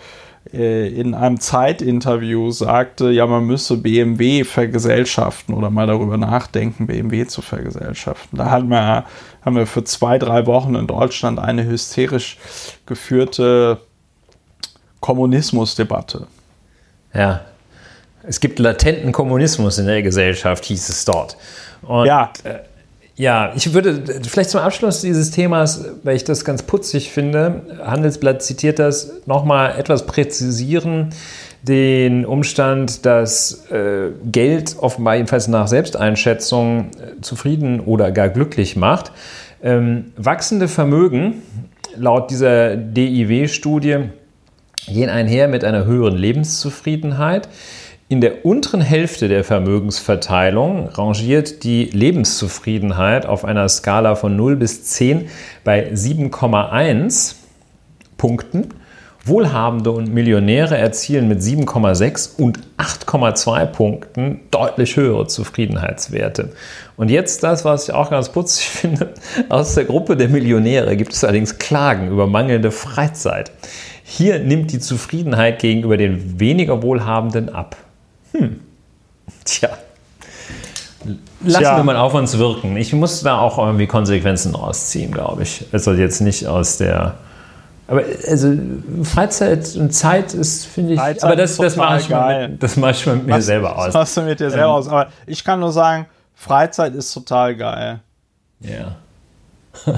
äh, in einem Zeitinterview sagte, ja, man müsse BMW vergesellschaften oder mal darüber nachdenken, BMW zu vergesellschaften. Da haben wir, haben wir für zwei, drei Wochen in Deutschland eine hysterisch geführte Kommunismusdebatte. Ja, es gibt latenten Kommunismus in der Gesellschaft, hieß es dort. Und, ja. Äh, ja, ich würde vielleicht zum Abschluss dieses Themas, weil ich das ganz putzig finde, Handelsblatt zitiert das, nochmal etwas präzisieren. Den Umstand, dass äh, Geld offenbar jedenfalls nach Selbsteinschätzung äh, zufrieden oder gar glücklich macht. Ähm, wachsende Vermögen, laut dieser DIW-Studie, gehen einher mit einer höheren Lebenszufriedenheit. In der unteren Hälfte der Vermögensverteilung rangiert die Lebenszufriedenheit auf einer Skala von 0 bis 10 bei 7,1 Punkten. Wohlhabende und Millionäre erzielen mit 7,6 und 8,2 Punkten deutlich höhere Zufriedenheitswerte. Und jetzt das, was ich auch ganz putzig finde, aus der Gruppe der Millionäre gibt es allerdings Klagen über mangelnde Freizeit. Hier nimmt die Zufriedenheit gegenüber den weniger Wohlhabenden ab. Hm. Tja. Lassen Tja. wir mal auf uns wirken. Ich muss da auch irgendwie Konsequenzen rausziehen, glaube ich. Also jetzt nicht aus der. Aber also Freizeit und Zeit ist, finde ich. Freizeit aber das, das mache ich, mal mit, das mach ich mal mit mir selber aus. Das machst du mit dir selber ähm, aus. Aber ich kann nur sagen, Freizeit ist total geil. Ja.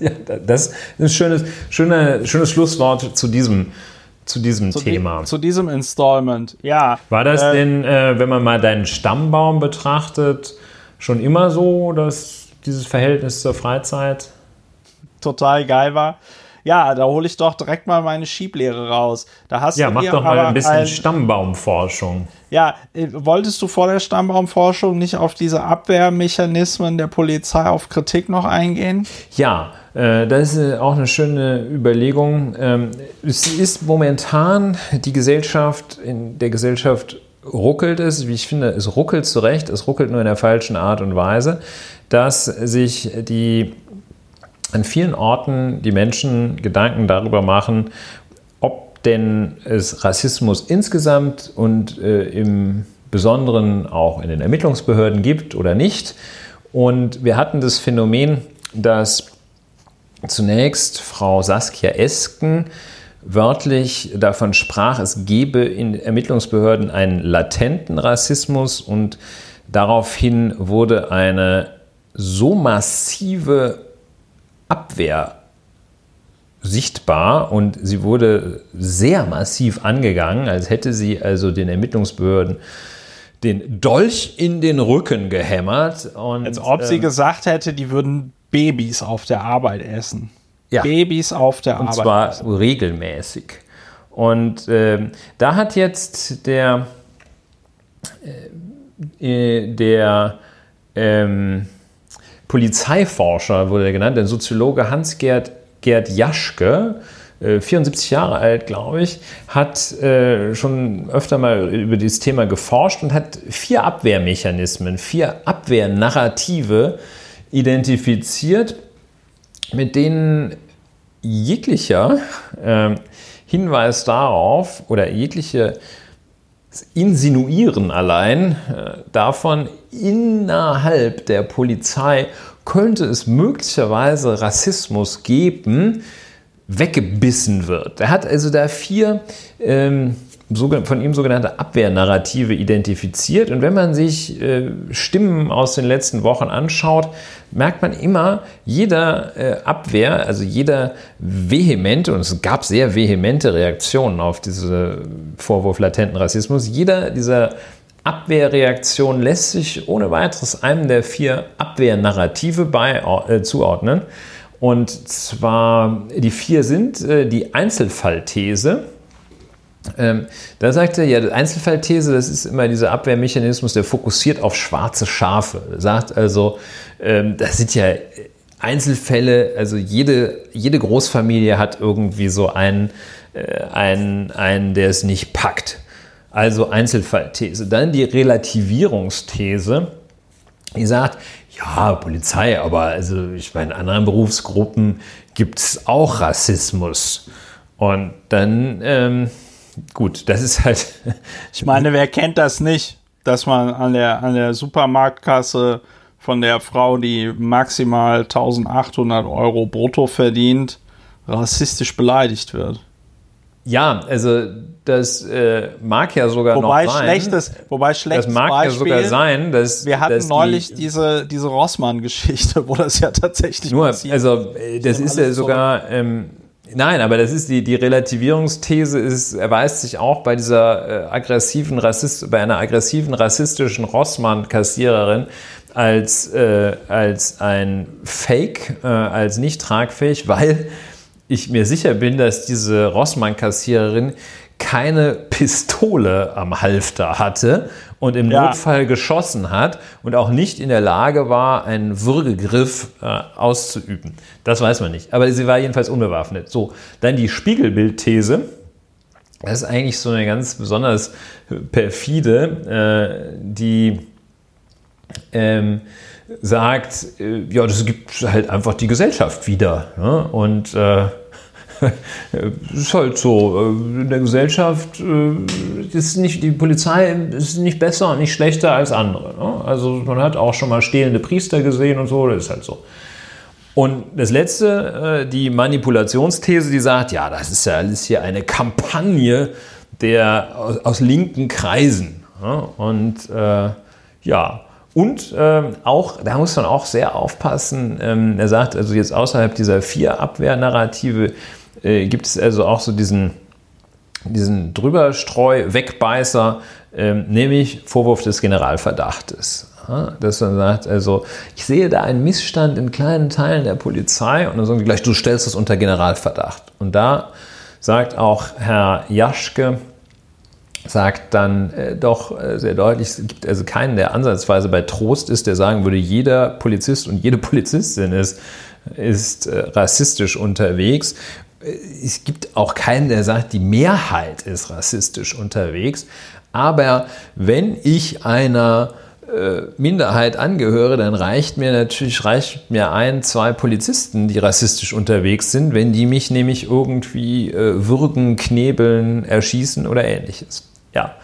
ja das ist ein schönes, schöne, schönes Schlusswort zu diesem zu diesem zu Thema. Die, zu diesem Installment, ja. War das äh, denn, äh, wenn man mal deinen Stammbaum betrachtet, schon immer so, dass dieses Verhältnis zur Freizeit total geil war? Ja, da hole ich doch direkt mal meine Schieblehre raus. Da hast ja, mach doch mal ein bisschen ein, Stammbaumforschung. Ja, äh, wolltest du vor der Stammbaumforschung nicht auf diese Abwehrmechanismen der Polizei auf Kritik noch eingehen? Ja, äh, das ist äh, auch eine schöne Überlegung. Ähm, es ist momentan die Gesellschaft, in der Gesellschaft ruckelt es, wie ich finde, es ruckelt zu Recht, es ruckelt nur in der falschen Art und Weise, dass sich die an vielen Orten die Menschen Gedanken darüber machen, ob denn es Rassismus insgesamt und äh, im Besonderen auch in den Ermittlungsbehörden gibt oder nicht. Und wir hatten das Phänomen, dass zunächst Frau Saskia Esken wörtlich davon sprach, es gebe in Ermittlungsbehörden einen latenten Rassismus und daraufhin wurde eine so massive Abwehr sichtbar und sie wurde sehr massiv angegangen, als hätte sie also den Ermittlungsbehörden den Dolch in den Rücken gehämmert. Und, als ob sie ähm, gesagt hätte, die würden Babys auf der Arbeit essen. Ja. Babys auf der und Arbeit. Und zwar essen. regelmäßig. Und äh, da hat jetzt der, äh, äh, der ähm, Polizeiforscher, wurde er genannt, der Soziologe Hans-Gerd Gerd Jaschke, 74 äh, Jahre alt, glaube ich, hat äh, schon öfter mal über dieses Thema geforscht und hat vier Abwehrmechanismen, vier Abwehrnarrative identifiziert, mit denen jeglicher äh, Hinweis darauf oder jegliche Insinuieren allein äh, davon, innerhalb der Polizei könnte es möglicherweise Rassismus geben, weggebissen wird. Er hat also da vier ähm, von ihm sogenannte Abwehrnarrative identifiziert. Und wenn man sich äh, Stimmen aus den letzten Wochen anschaut, merkt man immer, jeder äh, Abwehr, also jeder vehemente, und es gab sehr vehemente Reaktionen auf diesen Vorwurf latenten Rassismus, jeder dieser Abwehrreaktionen lässt sich ohne weiteres einem der vier Abwehrnarrative bei, äh, zuordnen. Und zwar die vier sind äh, die Einzelfallthese, ähm, da sagt er, ja, die Einzelfallthese, das ist immer dieser Abwehrmechanismus, der fokussiert auf schwarze Schafe. Sagt also, ähm, das sind ja Einzelfälle, also jede, jede Großfamilie hat irgendwie so einen, äh, einen, einen, der es nicht packt. Also Einzelfallthese. Dann die Relativierungsthese, die sagt, ja, Polizei, aber also ich meine, in anderen Berufsgruppen gibt es auch Rassismus. Und dann ähm, gut, das ist halt. ich meine, wer kennt das nicht, dass man an der, an der Supermarktkasse von der Frau, die maximal 1800 Euro brutto verdient, rassistisch beleidigt wird? Ja, also das äh, mag ja sogar wobei noch sein. Schlechtes, wobei schlechtes das mag Beispiel, ja sogar sein, dass wir hatten dass neulich die, diese, diese Rossmann-Geschichte, wo das ja tatsächlich nur, passiert. also äh, das ist ja sogar ähm, Nein, aber das ist die, die Relativierungsthese ist, erweist sich auch bei dieser äh, aggressiven Rassist, bei einer aggressiven rassistischen Rossmann-Kassiererin als, äh, als ein Fake, äh, als nicht tragfähig, weil ich mir sicher bin, dass diese Rossmann-Kassiererin keine Pistole am Halfter hatte und im Ja. Notfall geschossen hat und auch nicht in der Lage war, einen Würgegriff äh, auszuüben. Das weiß man nicht. Aber sie war jedenfalls unbewaffnet. So, dann die Spiegelbildthese. Das ist eigentlich so eine ganz besonders perfide, äh, die ähm, sagt, äh, ja, das gibt halt einfach die Gesellschaft wieder. Ja? Und äh, ist halt so, äh, in der Gesellschaft äh, ist nicht, die Polizei ist nicht besser und nicht schlechter als andere. Ne? Also man hat auch schon mal stehlende Priester gesehen und so, das ist halt so. Und das letzte, äh, die Manipulationsthese, die sagt, ja, das ist ja alles hier eine Kampagne der aus, aus linken Kreisen. Ja? Und äh, ja, und ähm, auch, da muss man auch sehr aufpassen, ähm, er sagt also jetzt außerhalb dieser vier Abwehrnarrative äh, gibt es also auch so diesen, diesen Drüberstreu, Wegbeißer, ähm, nämlich Vorwurf des Generalverdachtes. Ja, dass man sagt, also ich sehe da einen Missstand in kleinen Teilen der Polizei und dann sagen die gleich, du stellst das unter Generalverdacht. Und da sagt auch Herr Jaschke, sagt dann äh, doch äh, sehr deutlich, es gibt also keinen, der ansatzweise bei Trost ist, der sagen würde, jeder Polizist und jede Polizistin ist, ist äh, rassistisch unterwegs. Äh, Es gibt auch keinen, der sagt, die Mehrheit ist rassistisch unterwegs. Aber wenn ich einer äh, Minderheit angehöre, dann reicht mir natürlich reicht mir ein, zwei Polizisten, die rassistisch unterwegs sind, wenn die mich nämlich irgendwie äh, würgen, knebeln, erschießen oder ähnliches. Ja.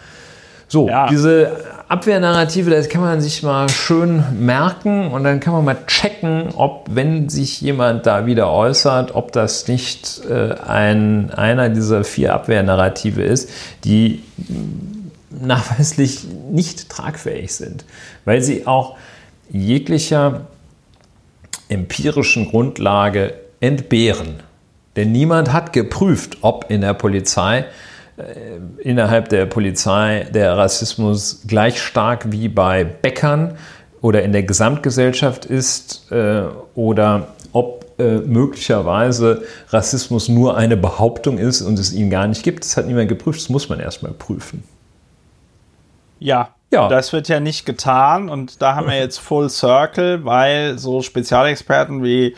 So, Ja. diese Abwehrnarrative, das kann man sich mal schön merken und dann kann man mal checken, ob, wenn sich jemand da wieder äußert, ob das nicht äh, ein, einer dieser vier Abwehrnarrative ist, die nachweislich nicht tragfähig sind, weil sie auch jeglicher empirischen Grundlage entbehren. Denn niemand hat geprüft, ob in der Polizei, innerhalb der Polizei der Rassismus gleich stark wie bei Bäckern oder in der Gesamtgesellschaft ist äh, oder ob äh, möglicherweise Rassismus nur eine Behauptung ist und es ihn gar nicht gibt. Das hat niemand geprüft, das muss man erstmal prüfen. Ja. Ja. Das wird ja nicht getan und da haben wir jetzt Full Circle, weil so Spezialexperten wie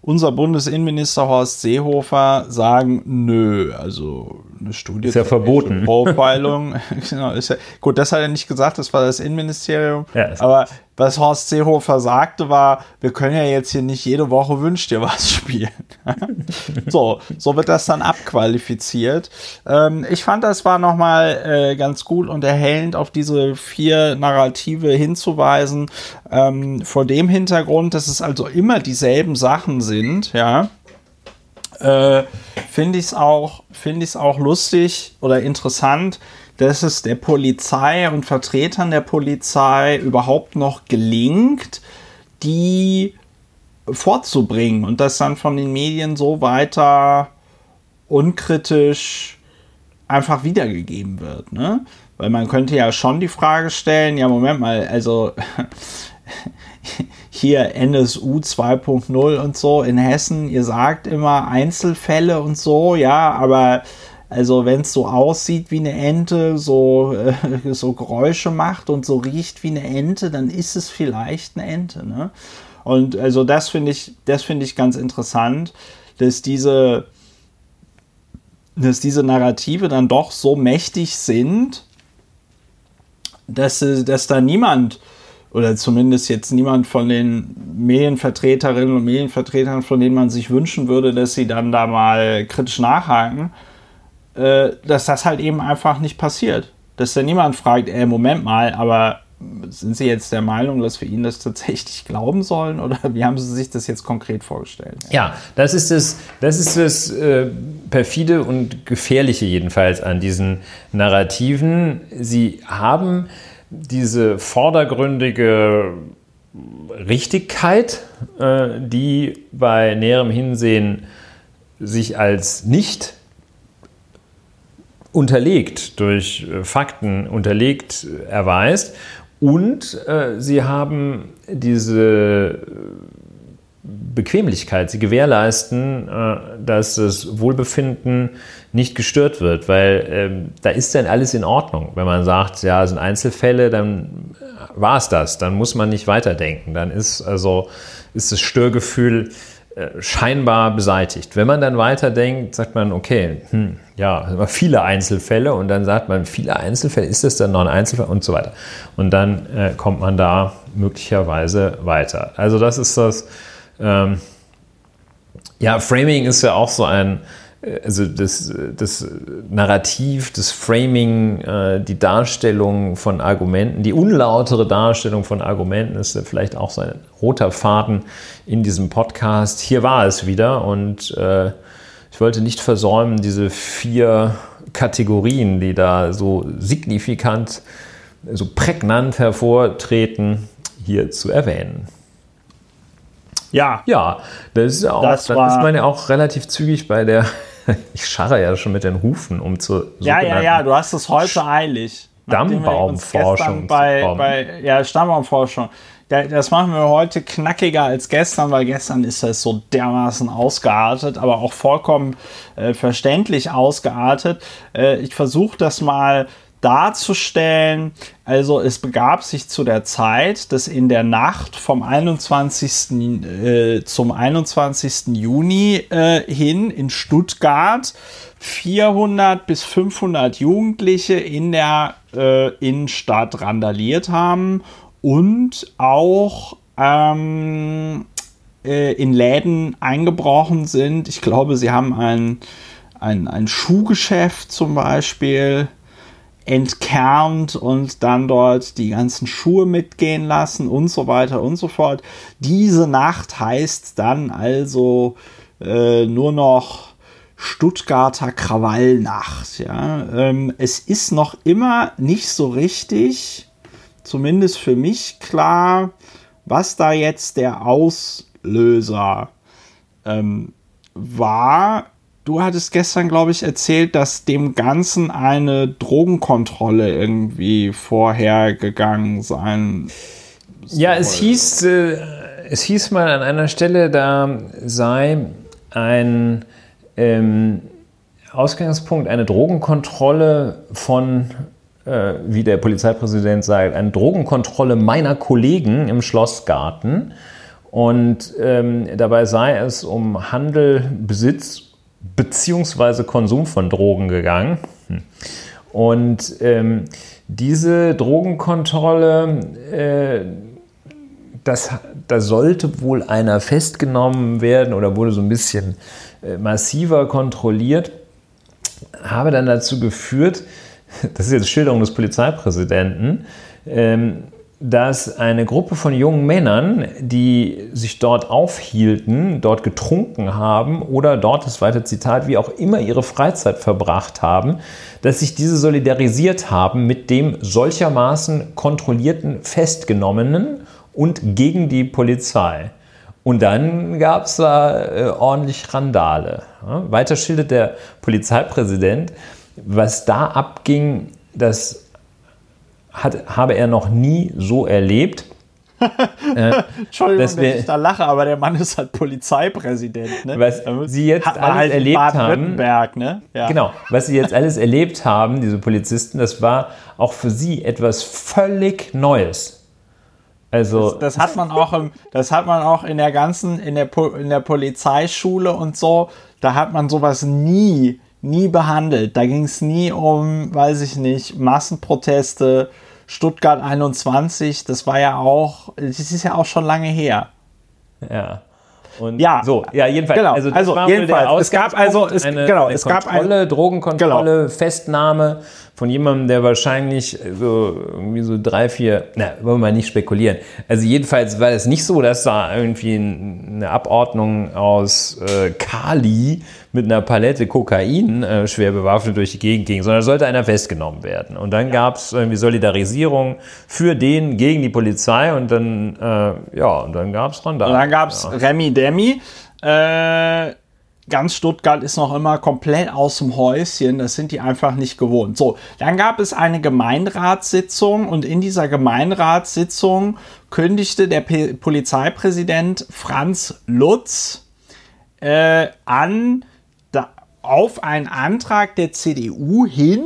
unser Bundesinnenminister Horst Seehofer sagen, nö, also eine Studie Ist ja verboten. Profiling, genau, ist ja, gut, das hat er nicht gesagt, das war das Innenministerium, Ja, ist- aber was Horst Seehofer sagte war, wir können ja jetzt hier nicht jede Woche Wünsch dir was spielen. so, so wird das dann abqualifiziert. Ähm, ich fand, das war nochmal äh, ganz gut und erhellend, auf diese vier Narrative hinzuweisen, ähm, vor dem Hintergrund, dass es also immer dieselben Sachen sind, ja. Äh, finde ich es auch, finde ich es auch lustig oder interessant, dass es der Polizei und Vertretern der Polizei überhaupt noch gelingt, die vorzubringen und das dann von den Medien so weiter unkritisch einfach wiedergegeben wird, ne? Weil man könnte ja schon die Frage stellen, ja, Moment mal, also hier NSU 2.0 und so in Hessen, ihr sagt immer Einzelfälle und so, ja, aber also wenn es so aussieht wie eine Ente, so, äh, so Geräusche macht und so riecht wie eine Ente, dann ist es vielleicht eine Ente, ne? Und also das finde ich, das finde ich ganz interessant, dass diese, dass diese Narrative dann doch so mächtig sind, dass, äh, dass da niemand oder zumindest jetzt niemand von den Medienvertreterinnen und Medienvertretern, von denen man sich wünschen würde, dass sie dann da mal kritisch nachhaken, äh, dass das halt eben einfach nicht passiert. Dass da niemand fragt, ey, Moment mal, aber sind Sie jetzt der Meinung, dass wir Ihnen das tatsächlich glauben sollen oder wie haben Sie sich das jetzt konkret vorgestellt? Ja, das ist das, das, ist das äh, perfide und gefährliche jedenfalls an diesen Narrativen. Sie haben diese vordergründige Richtigkeit, äh, die bei näherem Hinsehen sich als nicht unterlegt, durch äh, Fakten unterlegt erweist. Und äh, sie haben diese Bequemlichkeit, sie gewährleisten, äh, dass das Wohlbefinden nicht gestört wird, weil ähm, da ist dann alles in Ordnung. Wenn man sagt, ja, es sind Einzelfälle, dann war es das, dann muss man nicht weiterdenken. Dann ist also ist das Störgefühl äh, scheinbar beseitigt. Wenn man dann weiterdenkt, sagt man, okay, hm, ja, viele Einzelfälle und dann sagt man, viele Einzelfälle, ist das dann noch ein Einzelfall und so weiter. Und dann äh, kommt man da möglicherweise weiter. Also das ist das, ähm, ja, Framing ist ja auch so ein, äh, also das, das Narrativ, das Framing, äh, die Darstellung von Argumenten, die unlautere Darstellung von Argumenten ist vielleicht auch so ein roter Faden in diesem Podcast. Hier war es wieder und äh, ich wollte nicht versäumen, diese vier Kategorien, die da so signifikant, so prägnant hervortreten, hier zu erwähnen. Ja. Ja, das ist auch, das dann ist man ja auch relativ zügig bei der, ich scharre ja schon mit den Hufen, um zu. Ja, ja, ja, du hast es heute eilig. Stammbaumforschung. Bei, bei, ja, Stammbaumforschung. Das machen wir heute knackiger als gestern, weil gestern ist es so dermaßen ausgeartet, aber auch vollkommen äh, verständlich ausgeartet. Äh, ich versuche das mal darzustellen. Also es begab sich zu der Zeit, dass in der Nacht vom 21. Äh, zum 21. Juni äh, hin in Stuttgart 400 bis 500 Jugendliche in der äh, Innenstadt randaliert haben und auch ähm, äh, in Läden eingebrochen sind. Ich glaube, sie haben ein, ein, ein Schuhgeschäft zum Beispiel entkernt und dann dort die ganzen Schuhe mitgehen lassen und so weiter und so fort. Diese Nacht heißt dann also äh, nur noch Stuttgarter Krawallnacht. Ja? Ähm, es ist noch immer nicht so richtig zumindest für mich klar, was da jetzt der Auslöser ähm, war. Du hattest gestern, glaube ich, erzählt, dass dem Ganzen eine Drogenkontrolle irgendwie vorhergegangen sein soll. Ja, es hieß, äh, es hieß mal an einer Stelle, da sei ein ähm, Ausgangspunkt eine Drogenkontrolle von wie der Polizeipräsident sagt, eine Drogenkontrolle meiner Kollegen im Schlossgarten. Und ähm, dabei sei es um Handel, Besitz bzw. Konsum von Drogen gegangen. Hm. Und ähm, diese Drogenkontrolle, äh, das, da sollte wohl einer festgenommen werden oder wurde so ein bisschen äh, massiver kontrolliert, habe dann dazu geführt, das ist jetzt Schilderung des Polizeipräsidenten, ähm, dass eine Gruppe von jungen Männern, die sich dort aufhielten, dort getrunken haben oder dort, das zweite Zitat, wie auch immer ihre Freizeit verbracht haben, dass sich diese solidarisiert haben mit dem solchermaßen kontrollierten Festgenommenen und gegen die Polizei. Und dann gab es da äh, ordentlich Randale. Ja, weiter schildert der Polizeipräsident, was da abging, das hat, habe er noch nie so erlebt. äh, Entschuldigung, dass, dass ich da lache, aber der Mann ist halt Polizeipräsident. Ne? Was Sie jetzt alles halt erlebt haben. Ne? Ja. Genau, was Sie jetzt alles erlebt haben, diese Polizisten, das war auch für Sie etwas völlig Neues. Also das, das, hat man auch im, das hat man auch in der ganzen in der in der Polizeischule und so, da hat man sowas nie nie behandelt. Da ging es nie um, weiß ich nicht, Massenproteste, Stuttgart 21, das war ja auch, das ist ja auch schon lange her. Ja. Und ja, so, ja, jedenfalls. Genau, also, also jedenfalls, es gab also, es, eine, genau, eine es Kontrolle, gab eine Drogenkontrolle, genau. Festnahme von jemandem, der wahrscheinlich so irgendwie so drei, vier, na, wollen wir mal nicht spekulieren. Also jedenfalls war es nicht so, dass da irgendwie eine Abordnung aus äh, Kali mit einer Palette Kokain äh, schwer bewaffnet durch die Gegend ging, sondern sollte einer festgenommen werden. Und dann gab es irgendwie Solidarisierung für den gegen die Polizei und dann, äh, ja, und dann gab es Randale. Und dann gab es ja. Remi Demi. Äh, ganz Stuttgart ist noch immer komplett aus dem Häuschen. Das sind die einfach nicht gewohnt. So, dann gab es eine Gemeinderatssitzung und in dieser Gemeinderatssitzung kündigte der P Polizeipräsident Franz Lutz äh, an, da, auf einen Antrag der CDU hin,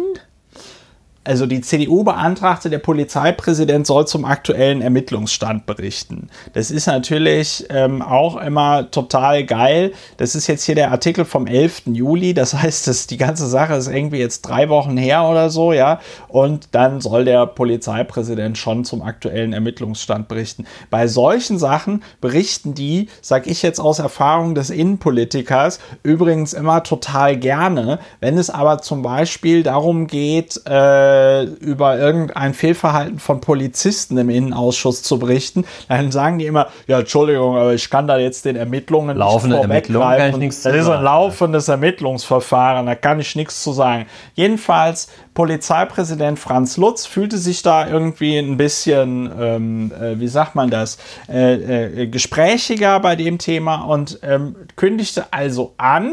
also die CDU beantragte, der Polizeipräsident soll zum aktuellen Ermittlungsstand berichten. Das ist natürlich ähm, auch immer total geil. Das ist jetzt hier der Artikel vom 11. Juli. Das heißt, dass die ganze Sache ist irgendwie jetzt drei Wochen her oder so, ja. Und dann soll der Polizeipräsident schon zum aktuellen Ermittlungsstand berichten. Bei solchen Sachen berichten die, sag ich jetzt aus Erfahrung des Innenpolitikers, übrigens immer total gerne. Wenn es aber zum Beispiel darum geht, äh, über irgendein Fehlverhalten von Polizisten im Innenausschuss zu berichten, dann sagen die immer, ja, Entschuldigung, aber ich kann da jetzt den Ermittlungen Laufende nicht Ermittlungen kann ich nichts Das ist ein laufendes Ermittlungsverfahren, da kann ich nichts zu sagen. Jedenfalls, Polizeipräsident Franz Lutz fühlte sich da irgendwie ein bisschen, ähm, äh, wie sagt man das, äh, äh, gesprächiger bei dem Thema und ähm, kündigte also an,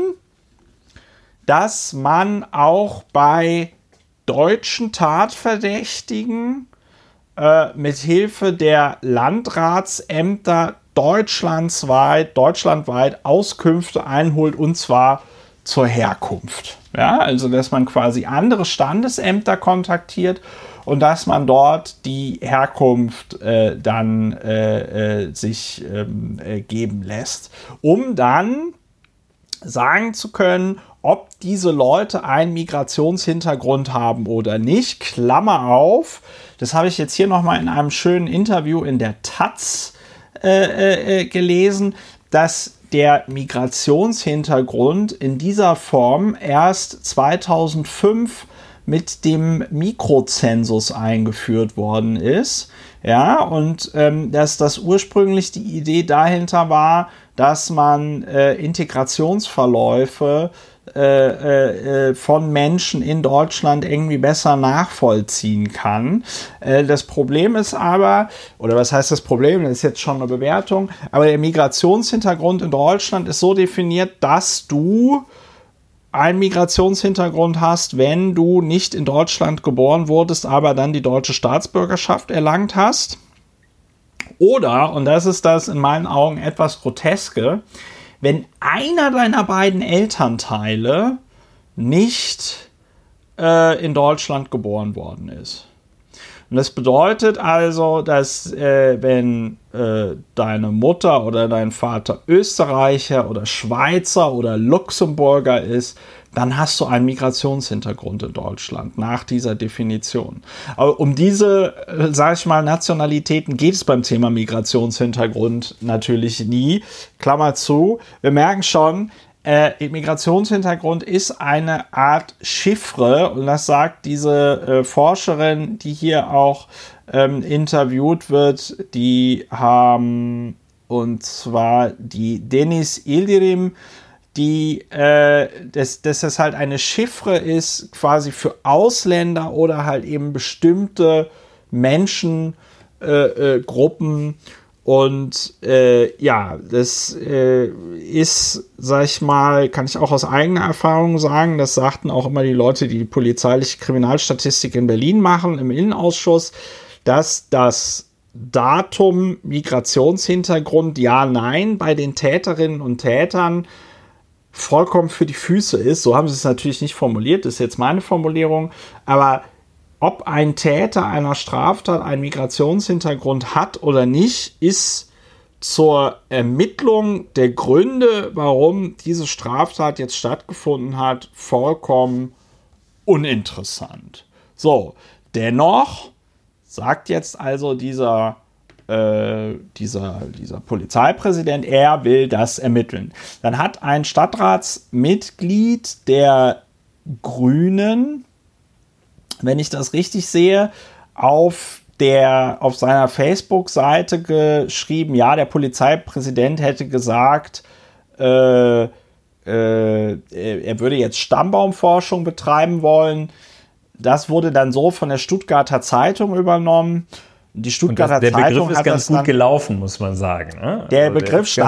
dass man auch bei deutschen Tatverdächtigen äh, mit Hilfe der Landratsämter deutschlandsweit, deutschlandweit Auskünfte einholt und zwar zur Herkunft. Ja, also dass man quasi andere Standesämter kontaktiert und dass man dort die Herkunft äh, dann äh, äh, sich ähm, äh, geben lässt, um dann sagen zu können, ob diese Leute einen Migrationshintergrund haben oder nicht. Klammer auf, das habe ich jetzt hier nochmal in einem schönen Interview in der Taz äh, äh, gelesen, dass der Migrationshintergrund in dieser Form erst 2005 mit dem Mikrozensus eingeführt worden ist. Ja, und ähm, dass das ursprünglich die Idee dahinter war, dass man äh, Integrationsverläufe äh, äh, von Menschen in Deutschland irgendwie besser nachvollziehen kann. Äh, das Problem ist aber, oder was heißt das Problem? Das ist jetzt schon eine Bewertung, aber der Migrationshintergrund in Deutschland ist so definiert, dass du einen Migrationshintergrund hast, wenn du nicht in Deutschland geboren wurdest, aber dann die deutsche Staatsbürgerschaft erlangt hast. Oder, und das ist das in meinen Augen etwas groteske, wenn einer deiner beiden Elternteile nicht äh, in Deutschland geboren worden ist. Und das bedeutet also, dass äh, wenn äh, deine Mutter oder dein Vater Österreicher oder Schweizer oder Luxemburger ist, dann hast du einen Migrationshintergrund in Deutschland nach dieser Definition. Aber um diese, äh, sage ich mal, Nationalitäten geht es beim Thema Migrationshintergrund natürlich nie. Klammer zu. Wir merken schon, äh, Migrationshintergrund ist eine Art Chiffre und das sagt diese äh, Forscherin, die hier auch ähm, interviewt wird, die haben und zwar die Denis Ildirim, die, äh, dass, dass das halt eine Chiffre ist, quasi für Ausländer oder halt eben bestimmte Menschengruppen. Äh, äh, Gruppen. und äh, ja, das äh, ist, sag ich mal, kann ich auch aus eigener Erfahrung sagen, das sagten auch immer die Leute, die die polizeiliche Kriminalstatistik in Berlin machen, im Innenausschuss, dass das Datum Migrationshintergrund ja, nein bei den Täterinnen und Tätern vollkommen für die Füße ist. So haben sie es natürlich nicht formuliert, das ist jetzt meine Formulierung, aber ob ein Täter einer Straftat einen Migrationshintergrund hat oder nicht, ist zur Ermittlung der Gründe, warum diese Straftat jetzt stattgefunden hat, vollkommen uninteressant. So, dennoch sagt jetzt also dieser, äh, dieser, dieser Polizeipräsident, er will das ermitteln. Dann hat ein Stadtratsmitglied der Grünen wenn ich das richtig sehe, auf der auf seiner Facebook-Seite geschrieben, ja, der Polizeipräsident hätte gesagt, äh, äh, er würde jetzt Stammbaumforschung betreiben wollen. Das wurde dann so von der Stuttgarter Zeitung übernommen. Die Stuttgarter das, der Zeitung Begriff ist ganz gut gelaufen, muss man sagen. Ne? Der also Begriff der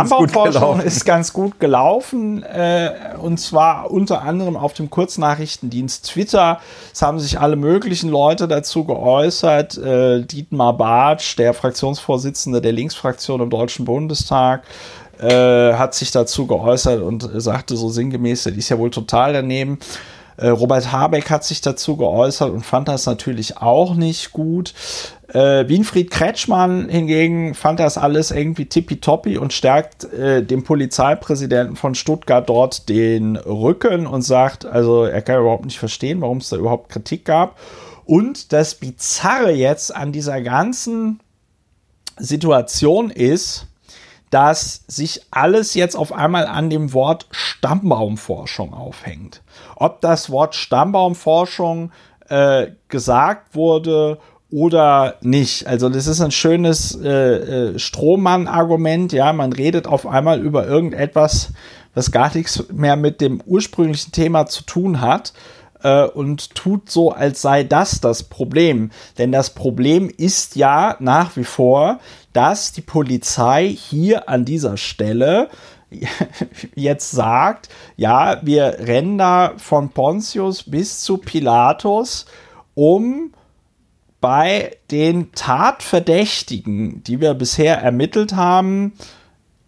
ist ganz gut gelaufen äh, und zwar unter anderem auf dem Kurznachrichtendienst Twitter. Es haben sich alle möglichen Leute dazu geäußert. Äh, Dietmar Bartsch, der Fraktionsvorsitzende der Linksfraktion im Deutschen Bundestag, äh, hat sich dazu geäußert und sagte so sinngemäß, die ist ja wohl total daneben. Äh, Robert Habeck hat sich dazu geäußert und fand das natürlich auch nicht gut. Äh, Winfried Kretschmann hingegen fand das alles irgendwie tippitoppi und stärkt äh, dem Polizeipräsidenten von Stuttgart dort den Rücken und sagt, also er kann überhaupt nicht verstehen, warum es da überhaupt Kritik gab. Und das Bizarre jetzt an dieser ganzen Situation ist, dass sich alles jetzt auf einmal an dem Wort Stammbaumforschung aufhängt. Ob das Wort Stammbaumforschung äh, gesagt wurde oder nicht. Also das ist ein schönes äh, äh, Strohmann-Argument. Ja, man redet auf einmal über irgendetwas, was gar nichts mehr mit dem ursprünglichen Thema zu tun hat äh, und tut so, als sei das das Problem. Denn das Problem ist ja nach wie vor, dass die Polizei hier an dieser Stelle jetzt sagt, ja, wir rennen da von Pontius bis zu Pilatus, um bei den Tatverdächtigen, die wir bisher ermittelt haben,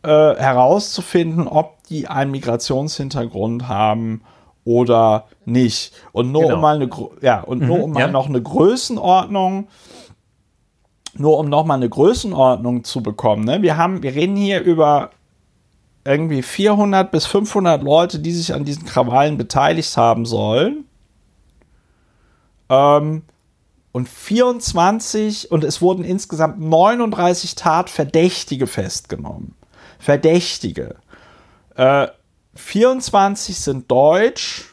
äh, herauszufinden, ob die einen Migrationshintergrund haben oder nicht. Und nur genau. um mal eine, ja, und mhm, nur um ja. mal noch eine Größenordnung, nur um noch mal eine Größenordnung zu bekommen. Ne? Wir haben, wir reden hier über irgendwie 400 bis 500 Leute, die sich an diesen Krawallen beteiligt haben sollen. Ähm, und 24 und es wurden insgesamt 39 Tatverdächtige festgenommen. Verdächtige. Äh, 24 sind deutsch.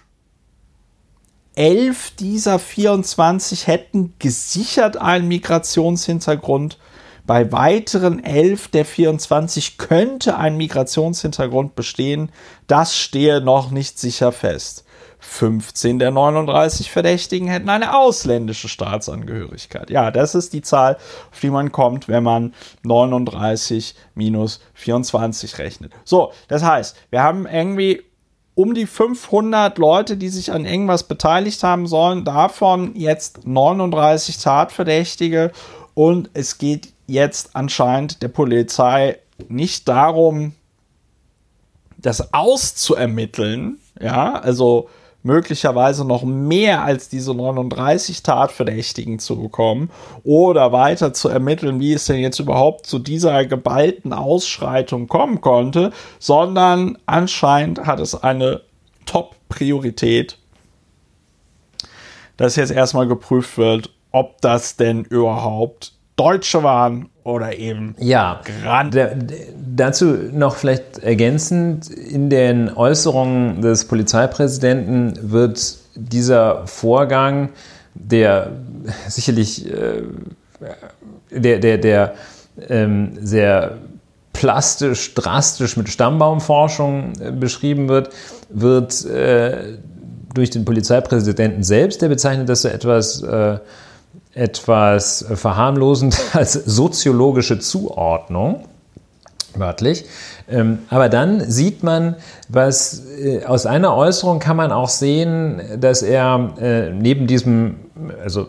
Elf dieser 24 hätten gesichert einen Migrationshintergrund. Bei weiteren 11 der 24 könnte ein Migrationshintergrund bestehen. Das stehe noch nicht sicher fest. 15 der 39 Verdächtigen hätten eine ausländische Staatsangehörigkeit. Ja, das ist die Zahl, auf die man kommt, wenn man 39 minus 24 rechnet. So, das heißt, wir haben irgendwie um die 500 Leute, die sich an irgendwas beteiligt haben sollen, davon jetzt 39 Tatverdächtige und es geht jetzt anscheinend der Polizei nicht darum, das auszuermitteln, ja, also möglicherweise noch mehr als diese 39 Tatverdächtigen zu bekommen oder weiter zu ermitteln, wie es denn jetzt überhaupt zu dieser geballten Ausschreitung kommen konnte, sondern anscheinend hat es eine Top-Priorität, dass jetzt erstmal geprüft wird, ob das denn überhaupt Deutsche waren oder eben ja, da, dazu noch vielleicht ergänzend, in den Äußerungen des Polizeipräsidenten wird dieser Vorgang, der sicherlich äh, der, der, der ähm, sehr plastisch, drastisch mit Stammbaumforschung äh, beschrieben wird, wird äh, durch den Polizeipräsidenten selbst, der bezeichnet das so etwas äh, etwas verharmlosend als soziologische Zuordnung, wörtlich. Ähm, aber dann sieht man, was äh, aus einer Äußerung kann man auch sehen, dass er äh, neben diesem, also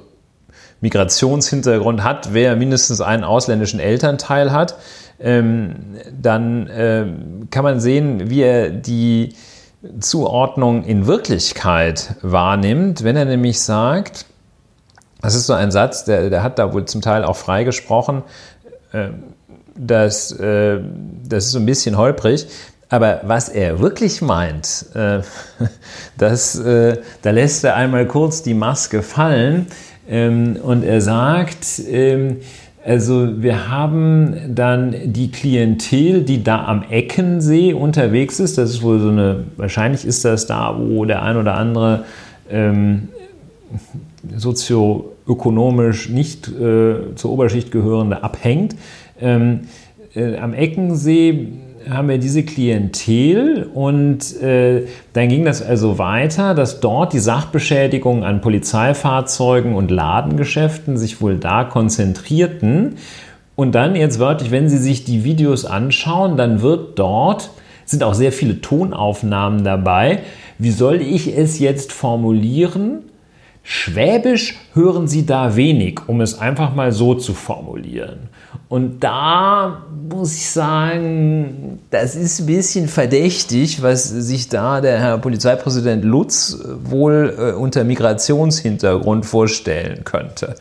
Migrationshintergrund hat, wer mindestens einen ausländischen Elternteil hat, ähm, dann ähm, kann man sehen, wie er die Zuordnung in Wirklichkeit wahrnimmt, wenn er nämlich sagt, das ist so ein Satz, der, der hat da wohl zum Teil auch frei gesprochen. Äh, das, äh, das ist so ein bisschen holprig. Aber was er wirklich meint, äh, das, äh, da lässt er einmal kurz die Maske fallen ähm, und er sagt, ähm, also wir haben dann die Klientel, die da am Eckensee unterwegs ist. Das ist wohl so eine, wahrscheinlich ist das da, wo der ein oder andere ähm, sozioökonomisch nicht äh, zur Oberschicht gehörende abhängt. Ähm, äh, am Eckensee haben wir diese Klientel und äh, dann ging das also weiter, dass dort die Sachbeschädigungen an Polizeifahrzeugen und Ladengeschäften sich wohl da konzentrierten. Und dann jetzt wörtlich, wenn Sie sich die Videos anschauen, dann wird dort, sind auch sehr viele Tonaufnahmen dabei. Wie soll ich es jetzt formulieren? Schwäbisch hören Sie da wenig, um es einfach mal so zu formulieren. Und da muss ich sagen, das ist ein bisschen verdächtig, was sich da der Herr Polizeipräsident Lutz wohl äh, unter Migrationshintergrund vorstellen könnte.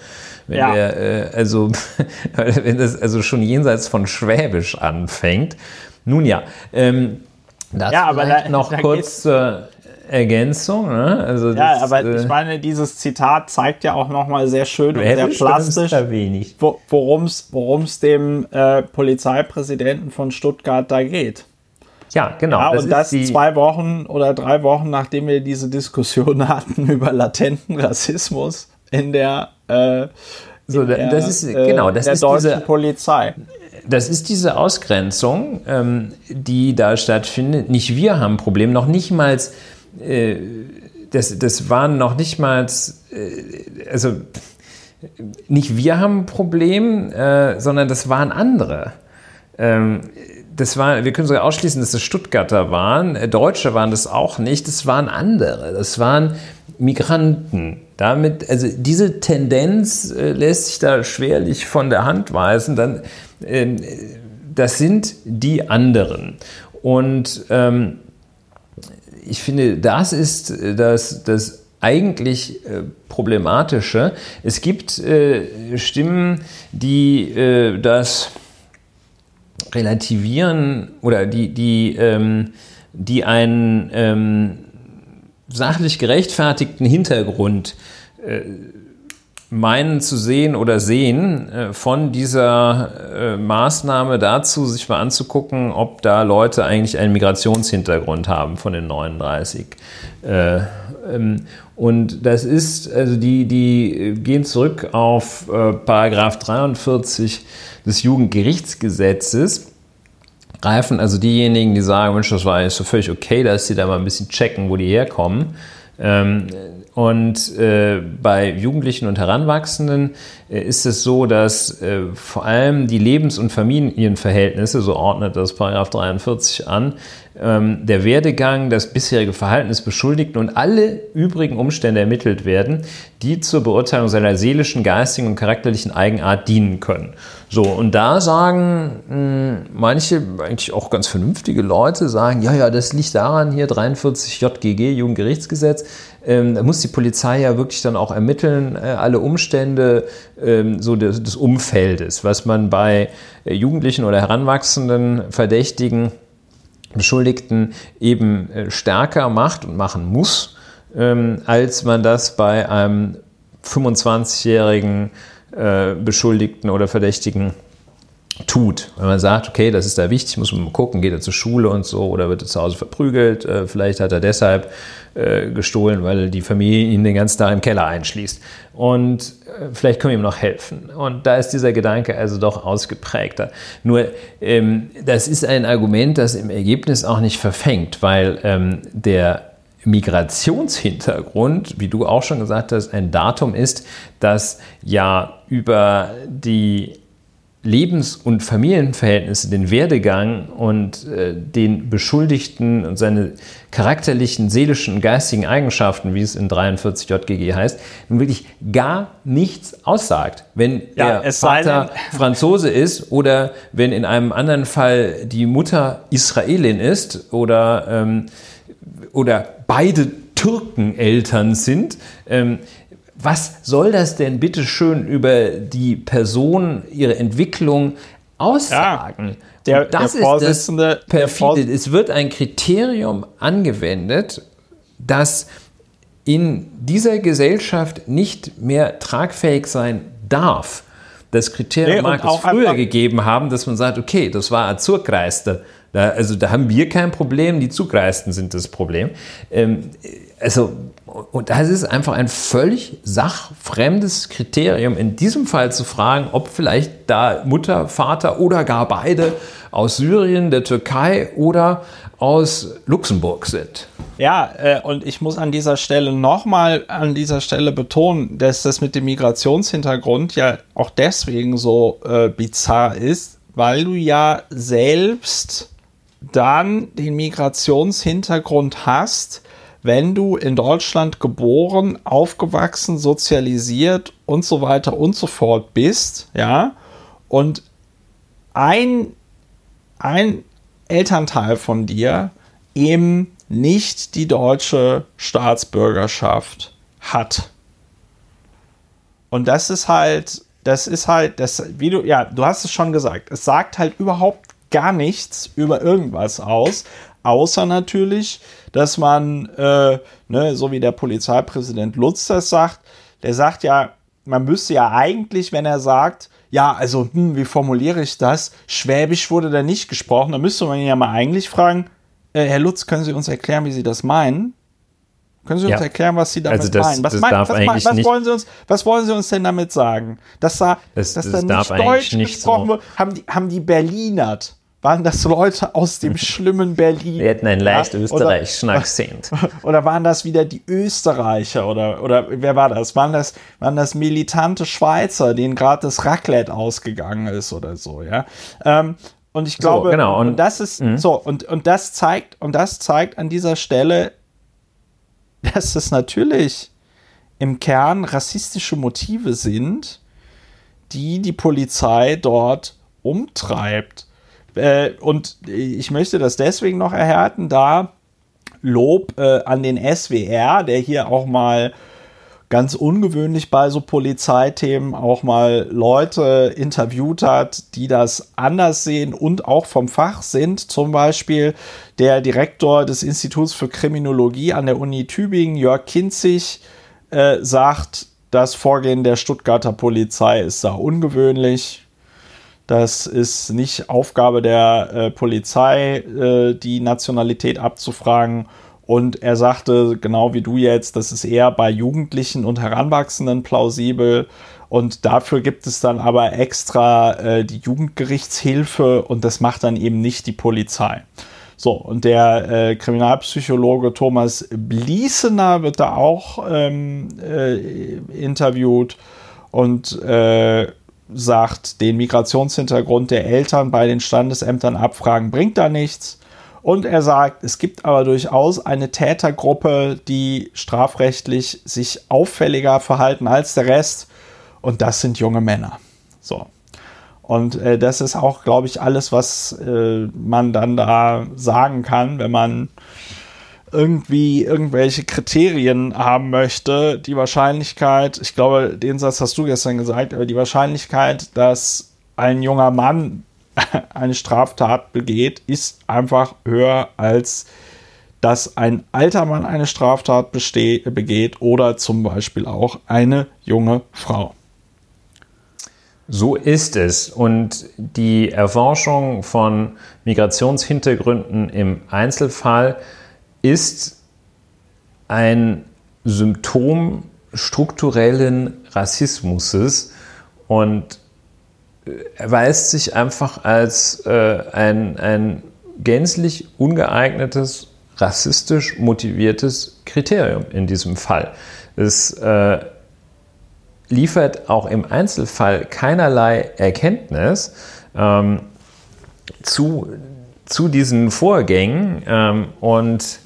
Wenn ja. der, äh, also, wenn das also schon jenseits von Schwäbisch anfängt. Nun ja, ähm, das ja, aber da, noch da kurz Ergänzung. Ne? Also ja, das, aber äh, ich meine, dieses Zitat zeigt ja auch nochmal sehr schön und sehr plastisch, worum es dem äh, Polizeipräsidenten von Stuttgart da geht. Ja, genau. Ja, das und das zwei Wochen oder drei Wochen, nachdem wir diese Diskussion hatten über latenten Rassismus in der, äh, so, der, das ist, äh, genau, das der ist deutschen diese, Polizei. Das ist diese Ausgrenzung, ähm, die da stattfindet. Nicht wir haben ein Problem, noch nicht mal äh, das, das waren noch nicht mal, äh, also nicht wir haben ein Problem, äh, sondern das waren andere. Ähm, das war, wir können sogar ausschließen, dass es Stuttgarter waren. Deutsche waren das auch nicht. Das waren andere. Das waren Migranten. Damit, also diese Tendenz lässt sich da schwerlich von der Hand weisen. Dann, äh, das sind die anderen. Und ähm, ich finde, das ist äh, das, das eigentlich äh, Problematische. Es gibt äh, Stimmen, die äh, das relativieren oder die, die, ähm, die einen ähm, sachlich gerechtfertigten Hintergrund äh, meinen zu sehen oder sehen äh, von dieser äh, Maßnahme dazu, sich mal anzugucken, ob da Leute eigentlich einen Migrationshintergrund haben von den 39. Äh, ähm, und das ist, also die, die gehen zurück auf Paragraph 43 des Jugendgerichtsgesetzes greifen also diejenigen, die sagen, Mensch, das war jetzt so völlig okay, dass sie da mal ein bisschen checken, wo die herkommen. Ähm, und äh, bei Jugendlichen und Heranwachsenden äh, ist es so, dass äh, vor allem die Lebens- und Familienverhältnisse, so ordnet das Paragraph 43 an, ähm, der Werdegang, das bisherige Verhalten des Beschuldigten und alle übrigen Umstände ermittelt werden, die zur Beurteilung seiner seelischen, geistigen und charakterlichen Eigenart dienen können. So, und da sagen mh, hm, manche, eigentlich auch ganz vernünftige Leute, sagen, ja, ja, das liegt daran, hier 43 JGG, Jugendgerichtsgesetz, ähm, da muss die Polizei ja wirklich dann auch ermitteln, äh, alle Umstände ähm, so des, des, Umfeldes, was man bei äh, Jugendlichen oder Heranwachsenden Verdächtigen, Beschuldigten eben äh, stärker macht und machen muss, ähm, als man das bei einem 25-jährigen äh, Beschuldigten oder Verdächtigen tut. Wenn man sagt, okay, das ist da wichtig, muss man mal gucken, geht er zur Schule und so oder wird er zu Hause verprügelt, äh, vielleicht hat er deshalb äh, gestohlen, weil die Familie ihn den ganzen Tag im Keller einschließt. Und äh, vielleicht können wir ihm noch helfen. Und da ist dieser Gedanke also doch ausgeprägter. Nur, ähm, das ist ein Argument, das im Ergebnis auch nicht verfängt, weil ähm, der Migrationshintergrund, wie du auch schon gesagt hast, ein Datum ist, das ja über die Lebens- und Familienverhältnisse, den Werdegang und äh, den Beschuldigten und seine charakterlichen, seelischen und geistigen Eigenschaften, wie es in 43 JGG heißt, nun wirklich gar nichts aussagt. Wenn ja, der Vater Franzose ist oder wenn in einem anderen Fall die Mutter Israelin ist oder, ähm, oder beide Türkeneltern sind, ähm, was soll das denn bitte schön über die Person, ihre Entwicklung aussagen? Ja, der, das der Vorsitzende, ist das perfide. Es wird ein Kriterium angewendet, das in dieser Gesellschaft nicht mehr tragfähig sein darf. Das Kriterium nee, mag es früher gegeben haben, dass man sagt, okay, das war Azurkreiste Da, also da haben wir kein Problem, die Zugreisten sind das Problem. Ähm, also, und das ist einfach ein völlig sachfremdes Kriterium, in diesem Fall zu fragen, ob vielleicht da Mutter, Vater oder gar beide aus Syrien, der Türkei oder aus Luxemburg sind. Ja, äh, und ich muss an dieser Stelle nochmal an dieser Stelle betonen, dass das mit dem Migrationshintergrund ja auch deswegen so äh, bizarr ist, weil du ja selbst dann den Migrationshintergrund hast, wenn du in Deutschland geboren, aufgewachsen, sozialisiert und so weiter und so fort bist, ja, und ein, ein Elternteil von dir eben nicht die deutsche Staatsbürgerschaft hat. Und das ist halt, das ist halt, das, wie du, ja, du hast es schon gesagt, es sagt halt überhaupt gar nichts über irgendwas aus, außer natürlich, dass man, äh, ne, so wie der Polizeipräsident Lutz das sagt, der sagt ja, man müsste ja eigentlich, wenn er sagt, ja, also, hm, wie formuliere ich das? Schwäbisch wurde da nicht gesprochen. Da müsste man ihn ja mal eigentlich fragen, äh, Herr Lutz, können Sie uns erklären, wie Sie das meinen? Können Sie uns ja. erklären, was Sie damit also das, meinen? Was, das mein, darf was, eigentlich was, wollen Sie uns, was wollen Sie uns denn damit sagen? Dass da, das, dass das da nicht Deutsch nicht gesprochen so. wird? Haben die, haben die Berlinert? Waren das Leute aus dem schlimmen Berlin? Wir hätten einen leicht ja? österreichischen Akzent. Oder waren das wieder die Österreicher? Oder, oder wer war das? Waren das, waren das militante Schweizer, denen gerade das Raclette ausgegangen ist oder so, ja? Ähm, und ich glaube, so, genau. und, und, das ist mh. so, und, und das zeigt, und das zeigt an dieser Stelle, dass es natürlich im Kern rassistische Motive sind, die die Polizei dort umtreibt. Äh, und ich möchte das deswegen noch erhärten, da Lob äh, an den SWR, der hier auch mal ganz ungewöhnlich bei so Polizeithemen auch mal Leute interviewt hat, die das anders sehen und auch vom Fach sind. Zum Beispiel der Direktor des Instituts für Kriminologie an der Uni Tübingen, Jörg Kinzig, äh, sagt, das Vorgehen der Stuttgarter Polizei ist da ungewöhnlich. Das ist nicht Aufgabe der äh, Polizei, äh, die Nationalität abzufragen. Und er sagte, genau wie du jetzt, das ist eher bei Jugendlichen und Heranwachsenden plausibel. Und dafür gibt es dann aber extra äh, die Jugendgerichtshilfe und das macht dann eben nicht die Polizei. So, und der äh, Kriminalpsychologe Thomas Bliesener wird da auch ähm, äh, interviewt und äh, sagt, den Migrationshintergrund der Eltern bei den Standesämtern abfragen bringt da nichts. Und er sagt, es gibt aber durchaus eine Tätergruppe, die strafrechtlich sich auffälliger verhalten als der Rest. Und das sind junge Männer. So. Und äh, das ist auch, glaube ich, alles, was äh, man dann da sagen kann, wenn man irgendwie irgendwelche Kriterien haben möchte, die Wahrscheinlichkeit, ich glaube, den Satz hast du gestern gesagt, aber die Wahrscheinlichkeit, dass ein junger Mann eine Straftat begeht, ist einfach höher als dass ein alter Mann eine Straftat begeht oder zum Beispiel auch eine junge Frau. So ist es. Und die Erforschung von Migrationshintergründen im Einzelfall ist ein Symptom strukturellen Rassismus und erweist sich einfach als äh, ein, ein gänzlich ungeeignetes, rassistisch motiviertes Kriterium in diesem Fall. Es äh, liefert auch im Einzelfall keinerlei Erkenntnis ähm, zu, zu diesen Vorgängen ähm, und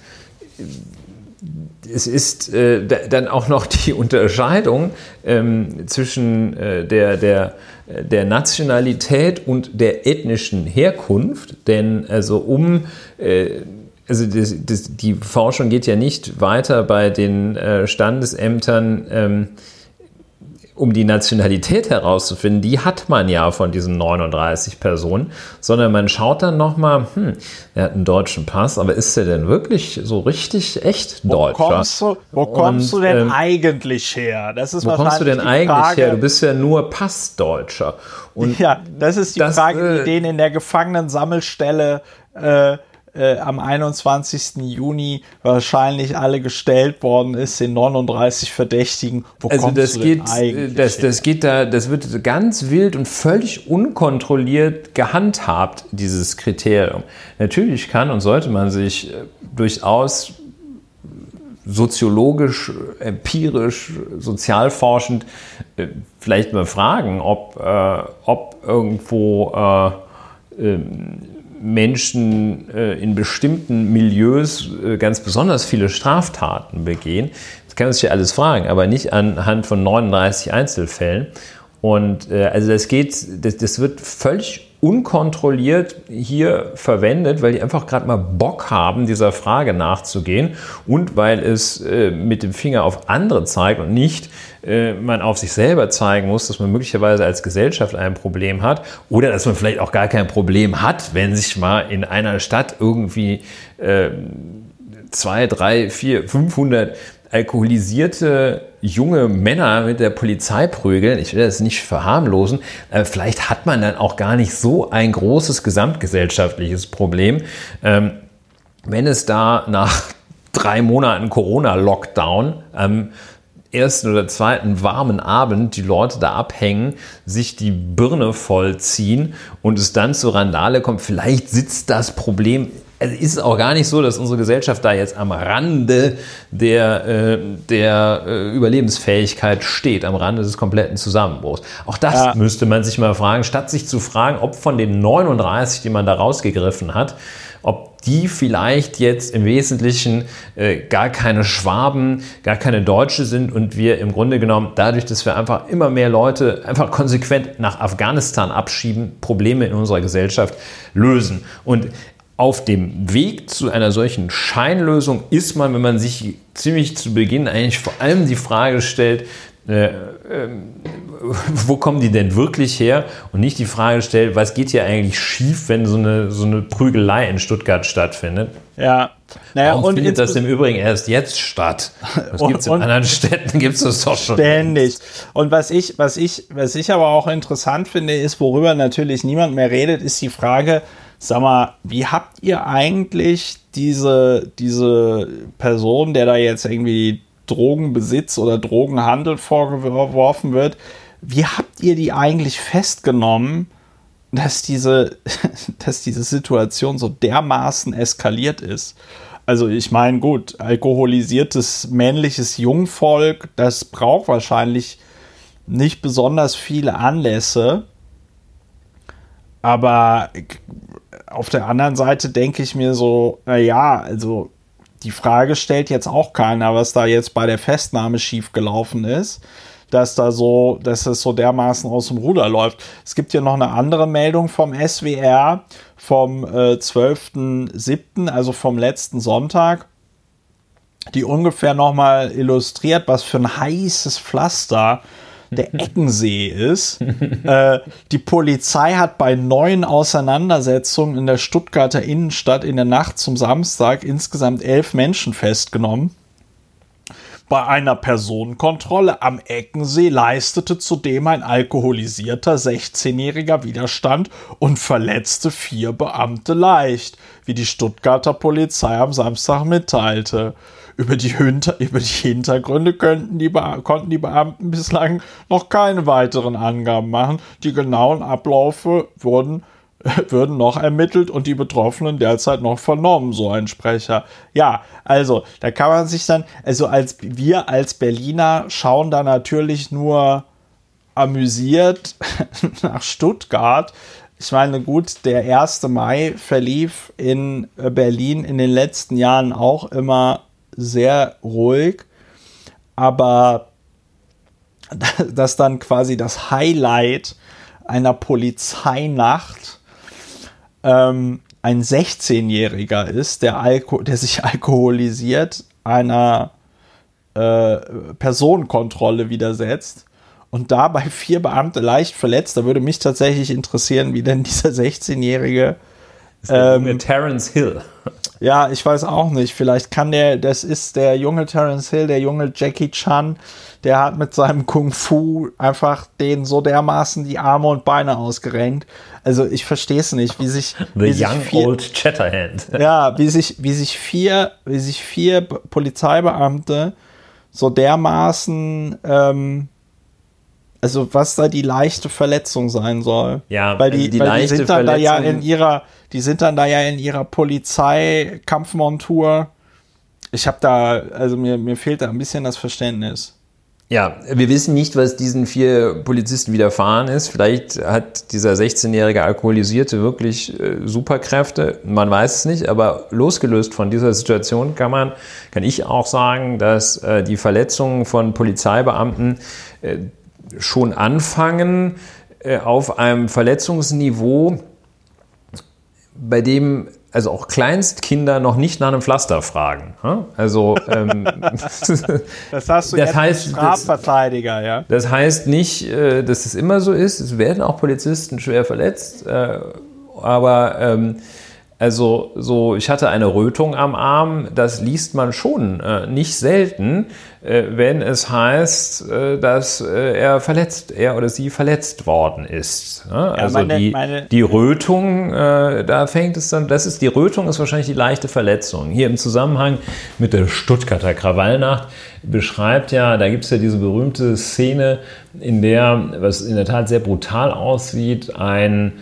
es ist äh, dann auch noch die Unterscheidung ähm, zwischen äh, der, der, der Nationalität und der ethnischen Herkunft, denn also um äh, also das, das, die Forschung geht ja nicht weiter bei den äh, Standesämtern ähm, um die Nationalität herauszufinden, die hat man ja von diesen 39 Personen, sondern man schaut dann nochmal, hm, er hat einen deutschen Pass, aber ist er denn wirklich so richtig echt Deutscher? Wo kommst du, wo kommst Und, du denn ähm, eigentlich her? Das ist wo kommst du denn eigentlich Frage, her? Du bist ja nur Passdeutscher. Und ja, das ist die das, Frage, die äh, denen in der Gefangenensammelstelle äh, äh, am 21. Juni wahrscheinlich alle gestellt worden ist, den 39 Verdächtigen. Wo also das geht, das, das geht da, das wird ganz wild und völlig unkontrolliert gehandhabt, dieses Kriterium. Natürlich kann und sollte man sich äh, durchaus soziologisch, empirisch, sozialforschend äh, vielleicht mal fragen, ob, äh, ob irgendwo äh, ähm, Menschen äh, in bestimmten Milieus äh, ganz besonders viele Straftaten begehen. Das kann man sich ja alles fragen, aber nicht anhand von 39 Einzelfällen. Und äh, also das geht, das, das wird völlig unkontrolliert hier verwendet, weil die einfach gerade mal Bock haben, dieser Frage nachzugehen und weil es äh, mit dem Finger auf andere zeigt und nicht äh, man auf sich selber zeigen muss, dass man möglicherweise als Gesellschaft ein Problem hat oder dass man vielleicht auch gar kein Problem hat, wenn sich mal in einer Stadt irgendwie äh, zwei, drei, vier, 500 alkoholisierte junge Männer mit der Polizei prügeln, ich will das nicht verharmlosen, äh, vielleicht hat man dann auch gar nicht so ein großes gesamtgesellschaftliches Problem. Ähm, wenn es da nach drei Monaten Corona-Lockdown am ersten oder zweiten warmen Abend die Leute da abhängen, sich die Birne vollziehen und es dann zur Randale kommt, vielleicht sitzt das Problem also ist es auch gar nicht so, dass unsere Gesellschaft da jetzt am Rande der, äh, der äh, Überlebensfähigkeit steht, am Rande des kompletten Zusammenbruchs. Auch das ja. müsste man sich mal fragen, statt sich zu fragen, ob von den 39, die man da rausgegriffen hat, ob die vielleicht jetzt im Wesentlichen äh, gar keine Schwaben, gar keine Deutsche sind und wir im Grunde genommen dadurch, dass wir einfach immer mehr Leute einfach konsequent nach Afghanistan abschieben, Probleme in unserer Gesellschaft lösen. Und auf dem Weg zu einer solchen Scheinlösung ist man, wenn man sich ziemlich zu Beginn eigentlich vor allem die Frage stellt, äh, äh, wo kommen die denn wirklich her? Und nicht die Frage stellt, was geht hier eigentlich schief, wenn so eine, so eine Prügelei in Stuttgart stattfindet? Ja. Naja, Warum und findet das im Übrigen erst jetzt statt? Das gibt es in anderen Städten, gibt es das doch schon. Ständig. Und was ich, was, ich, was ich aber auch interessant finde, ist, worüber natürlich niemand mehr redet, ist die Frage, Sag mal, wie habt ihr eigentlich diese, diese Person, der da jetzt irgendwie Drogenbesitz oder Drogenhandel vorgeworfen wird, wie habt ihr die eigentlich festgenommen, dass diese, dass diese Situation so dermaßen eskaliert ist? Also ich meine, gut, alkoholisiertes männliches Jungvolk, das braucht wahrscheinlich nicht besonders viele Anlässe. Aber auf der anderen Seite denke ich mir so, naja, also die Frage stellt jetzt auch keiner, was da jetzt bei der Festnahme schiefgelaufen ist, dass da so, dass es so dermaßen aus dem Ruder läuft. Es gibt hier noch eine andere Meldung vom SWR vom äh, 12.07., also vom letzten Sonntag, die ungefähr nochmal illustriert, was für ein heißes Pflaster der Eckensee ist. äh, die Polizei hat bei neun Auseinandersetzungen in der Stuttgarter Innenstadt in der Nacht zum Samstag insgesamt elf Menschen festgenommen. Bei einer Personenkontrolle am Eckensee leistete zudem ein alkoholisierter 16-jähriger Widerstand und verletzte vier Beamte leicht, wie die Stuttgarter Polizei am Samstag mitteilte. Über die, Hinter über die Hintergründe die konnten die Beamten bislang noch keine weiteren Angaben machen. Die genauen Abläufe wurden würden noch ermittelt und die Betroffenen derzeit noch vernommen, so ein Sprecher. Ja, also, da kann man sich dann, also als wir als Berliner schauen da natürlich nur amüsiert nach Stuttgart. Ich meine, gut, der 1. Mai verlief in Berlin in den letzten Jahren auch immer sehr ruhig, aber dass dann quasi das Highlight einer Polizeinacht ähm, ein 16-Jähriger ist, der, Alko der sich alkoholisiert, einer äh, Personenkontrolle widersetzt und dabei vier Beamte leicht verletzt. Da würde mich tatsächlich interessieren, wie denn dieser 16-Jährige. Ähm, Terence Hill. Ja, ich weiß auch nicht. Vielleicht kann der, das ist der junge Terence Hill, der junge Jackie Chan, der hat mit seinem Kung Fu einfach den so dermaßen die Arme und Beine ausgerenkt. Also ich verstehe es nicht, wie sich The wie Young sich vier, Old Shatterhand. ja, wie sich wie sich vier wie sich vier Polizeibeamte so dermaßen ähm, also was da die leichte Verletzung sein soll. Ja, weil die, also die weil die leichte sind dann da ja Verletzung- in ihrer, die sind dann da ja in ihrer Polizeikampfmontur. Ich habe da, also mir, mir fehlt da ein bisschen das Verständnis. Ja, wir wissen nicht, was diesen vier Polizisten widerfahren ist. Vielleicht hat dieser 16-jährige Alkoholisierte wirklich äh, Superkräfte. Man weiß es nicht, aber losgelöst von dieser Situation kann man, kann ich auch sagen, dass äh, die Verletzungen von Polizeibeamten äh, schon anfangen äh, auf einem Verletzungsniveau, bei dem also auch Kleinstkinder noch nicht nach einem Pflaster fragen. Also ähm, Das hast du Das jetzt heißt, Strafverteidiger, ja. Das heißt nicht, äh, dass es immer so ist. Es werden auch Polizisten schwer verletzt. äh, Aber ähm, also so, ich hatte eine Rötung am Arm. Das liest man schon äh, nicht selten, äh, wenn es heißt, äh, dass äh, er verletzt, er oder sie verletzt worden ist. ne? Also meine- die, meine- die Rötung, äh, da fängt es dann, das ist die Rötung ist wahrscheinlich die leichte Verletzung. Hier im Zusammenhang mit der Stuttgarter Krawallnacht beschreibt ja, da gibt es ja diese berühmte Szene, in der, was in der Tat sehr brutal aussieht, ein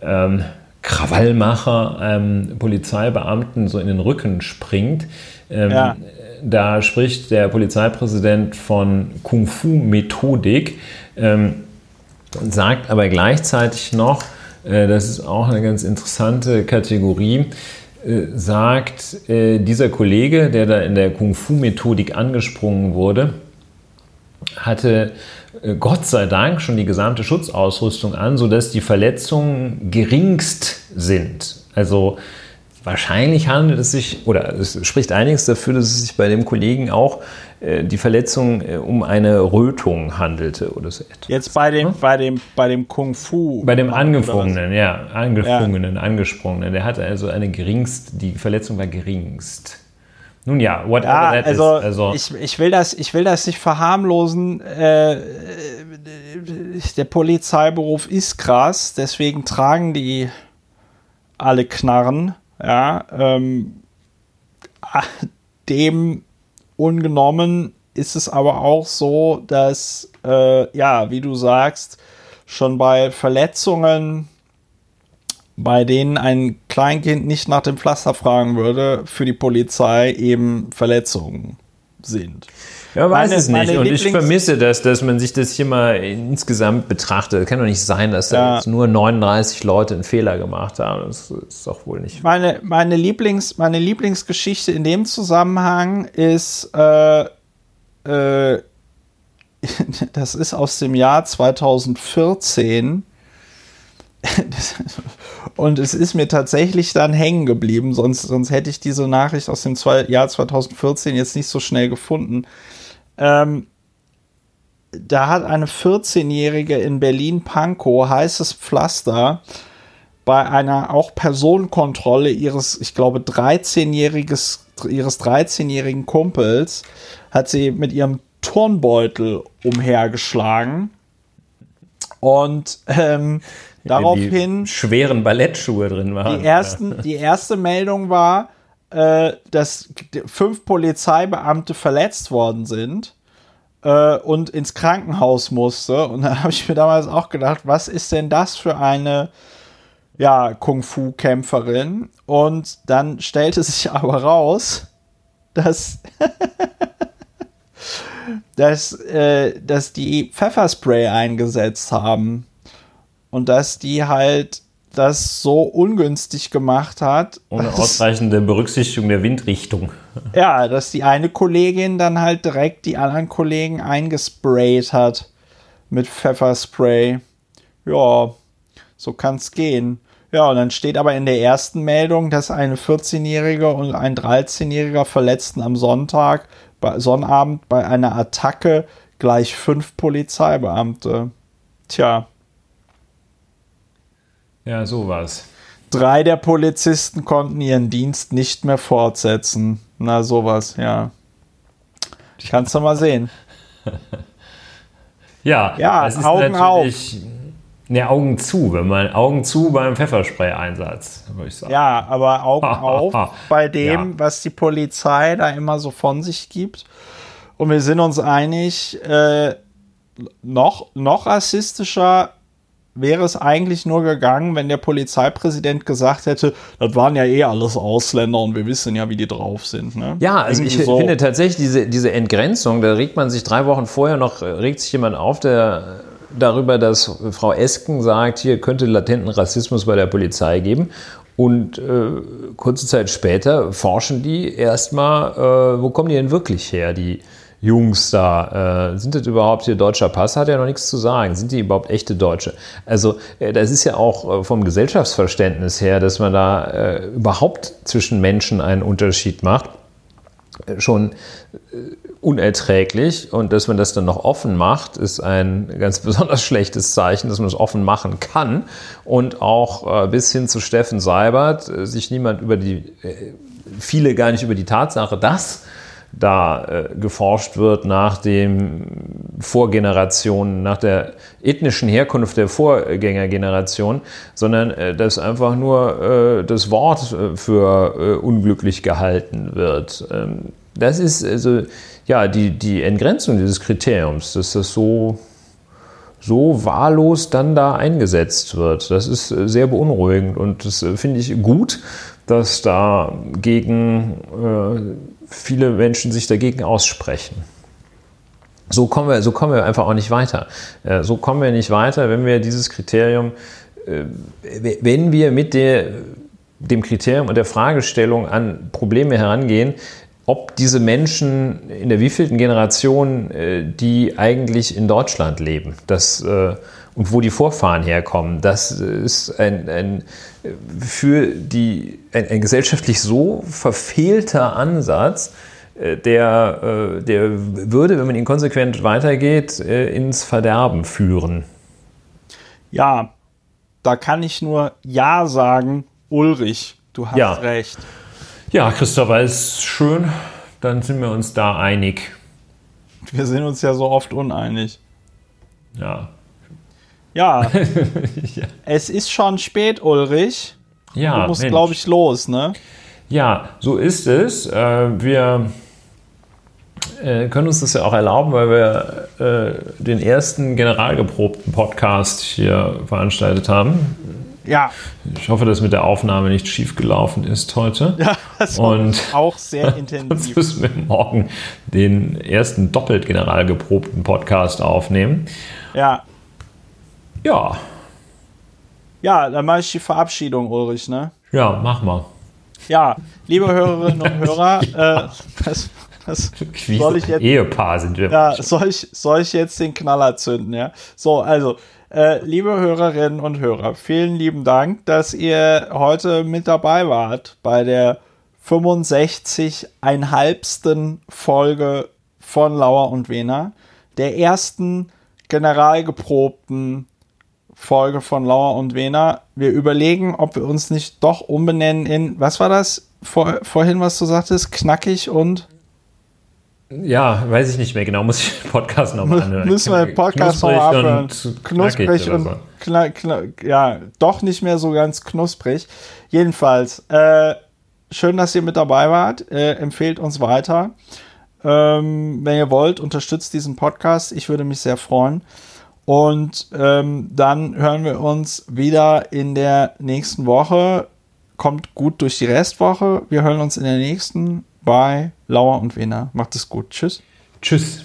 ähm, Krawallmacher einem Polizeibeamten so in den Rücken springt. Ähm, Ja. Da spricht der Polizeipräsident von Kung-Fu-Methodik. Ähm, und sagt aber gleichzeitig noch, äh, das ist auch eine ganz interessante Kategorie, äh, sagt äh, dieser Kollege, der da in der Kung-Fu-Methodik angesprungen wurde, hatte Gott sei Dank schon die gesamte Schutzausrüstung an, sodass die Verletzungen geringst sind. Also wahrscheinlich handelt es sich, oder es spricht einiges dafür, dass es sich bei dem Kollegen auch äh, die Verletzung äh, um eine Rötung handelte oder so etwas. Jetzt bei dem, bei dem, bei dem Kung Fu. Bei dem oder Angefungenen, ja, Angefungenen, Angesprungenen, der hatte also eine geringst, die Verletzung war geringst. Nun ja, whatever Ja, that also, is. Also, ich, ich, will das, ich will das nicht verharmlosen. Äh, äh, der Polizeiberuf ist krass, deswegen tragen die alle Knarren. Ja, ähm, dem ungenommen ist es aber auch so, dass, äh, ja, wie du sagst, schon bei Verletzungen, bei denen ein Kleinkind nicht nach dem Pflaster fragen würde, für die Polizei eben Verletzungen sind. ja, weiß meine- es nicht. Und ich Lieblings- vermisse das, dass man sich das hier mal insgesamt betrachtet. Kann doch nicht sein, dass da Ja. jetzt nur 39 Leute einen Fehler gemacht haben. Das ist doch wohl nicht. Meine, meine, Lieblings, meine Lieblingsgeschichte in dem Zusammenhang ist, äh, äh, das ist aus dem Jahr 2014. Und es ist mir tatsächlich dann hängen geblieben, sonst, sonst hätte ich diese Nachricht aus dem zwei, Jahr 2014 jetzt nicht so schnell gefunden. Ähm, da hat eine 14-Jährige in Berlin-Pankow heißes Pflaster bei einer auch Personenkontrolle ihres, ich glaube, 13-jähriges, ihres 13-jährigen Kumpels hat sie mit ihrem Turnbeutel umhergeschlagen. Und ähm, daraufhin die schweren Ballettschuhe drin waren. die, ersten, die erste Meldung war, äh, dass fünf Polizeibeamte verletzt worden sind äh, und ins Krankenhaus musste. Und da habe ich mir damals auch gedacht, was ist denn das für eine ja, Kung-Fu-Kämpferin? Und dann stellte sich aber raus, dass, dass, äh, dass die Pfefferspray eingesetzt haben und dass die halt das so ungünstig gemacht hat. Ohne ausreichende Berücksichtigung der Windrichtung. ja, dass die eine Kollegin dann halt direkt die anderen Kollegen eingesprayt hat mit Pfefferspray. Ja, so kann's gehen. Ja, und dann steht aber in der ersten Meldung, dass eine 14-Jährige und ein 13-Jähriger Verletzten am Sonntag, bei Sonnabend bei einer Attacke gleich fünf Polizeibeamte. Tja. Ja, sowas. Drei der Polizisten konnten ihren Dienst nicht mehr fortsetzen. Na, sowas, ja. Kannst du mal sehen. ja, ja das ist Augen natürlich. Auf. Ne, Augen zu, wenn man Augen zu beim Pfefferspray-Einsatz, würde ich sagen. Ja, aber Augen auf bei dem, ja. was die Polizei da immer so von sich gibt. Und wir sind uns einig, äh, noch, noch rassistischer wäre es eigentlich nur gegangen, wenn der Polizeipräsident gesagt hätte, das waren ja eh alles Ausländer und wir wissen ja, wie die drauf sind. Ne? Ja, also Irgendwie ich so. finde tatsächlich diese, diese Entgrenzung, da regt man sich drei Wochen vorher noch, regt sich jemand auf, der darüber, dass Frau Esken sagt, hier könnte latenten Rassismus bei der Polizei geben. Und äh, kurze Zeit später forschen die erstmal, äh, wo kommen die denn wirklich her, die Jungs da, äh, sind das überhaupt hier deutscher Pass? Hat ja noch nichts zu sagen. Sind die überhaupt echte Deutsche? Also äh, das ist ja auch äh, vom Gesellschaftsverständnis her, dass man da äh, überhaupt zwischen Menschen einen Unterschied macht, äh, schon äh, unerträglich. Und dass man das dann noch offen macht, ist ein ganz besonders schlechtes Zeichen, dass man es offen machen kann. Und auch bis hin zu Steffen Seibert sich niemand über die, viele gar nicht über die Tatsache, dass da äh, geforscht wird nach den Vorgenerationen, nach der ethnischen Herkunft der Vorgängergeneration, sondern äh, dass einfach nur äh, das Wort äh, für äh, unglücklich gehalten wird. Ähm, das ist also ja die, die Entgrenzung dieses Kriteriums, dass das so so wahllos dann da eingesetzt wird. Das ist äh, sehr beunruhigend und das finde ich gut, dass da gegen viele Menschen sich dagegen aussprechen. So kommen wir, so kommen wir einfach auch nicht weiter. Äh, so kommen wir nicht weiter, wenn wir dieses Kriterium, äh, wenn wir mit der, dem Kriterium und der Fragestellung an Probleme herangehen, ob diese Menschen in der wievielten Generation, äh, die eigentlich in Deutschland leben, das, und wo die Vorfahren herkommen, das ist ein, ein für die, ein, ein, gesellschaftlich so verfehlter Ansatz, äh, der, äh, der würde, wenn man ihn konsequent weitergeht, äh, ins Verderben führen. Ja, da kann ich nur Ja sagen, Ulrich, du hast ja. recht. Ja, Christopher, ist schön. Dann sind wir uns da einig. Wir sind uns ja so oft uneinig. Ja, ja. ja. Es ist schon spät, Ulrich. Ja. Du musst, glaube ich, los, ne? Ja, so ist es. Äh, wir äh, können uns das ja auch erlauben, weil wir äh, den ersten generalgeprobten Podcast hier veranstaltet haben. Ja. Ich hoffe, dass mit der Aufnahme nicht schief gelaufen ist heute. Ja, das Und auch sehr intensiv. Jetzt müssen wir morgen den ersten doppelt generalgeprobten Podcast aufnehmen. Ja. Ja. Ja, dann mache ich die Verabschiedung, Ulrich, ne? Ja, mach mal. Ja, liebe Hörerinnen und Hörer, äh, was, was soll ich jetzt? Ehepaar sind wir. Ja, soll ich, soll ich jetzt den Knaller zünden, ja? So, also, äh, liebe Hörerinnen und Hörer, vielen lieben Dank, dass ihr heute mit dabei wart bei der 65,5. Folge von Lauer und Wena, der ersten generalgeprobten Folge von Lauer und Wena. Wir überlegen, ob wir uns nicht doch umbenennen in, was war das vor, vorhin, was du sagtest? Knackig und. Ja, weiß ich nicht mehr genau. Muss ich den Podcast nochmal anhören. Müssen wir den Podcast nochmal abhören. Knusprig und, kna, kna, ja, doch nicht mehr so ganz knusprig. Jedenfalls, äh, schön, dass ihr mit dabei wart. Äh, empfehlt uns weiter. Ähm, wenn ihr wollt, unterstützt diesen Podcast. Ich würde mich sehr freuen. Und ähm, dann hören wir uns wieder in der nächsten Woche. Kommt gut durch die Restwoche. Wir hören uns in der nächsten bei Lauer und Wiener. Macht es gut. Tschüss. Tschüss.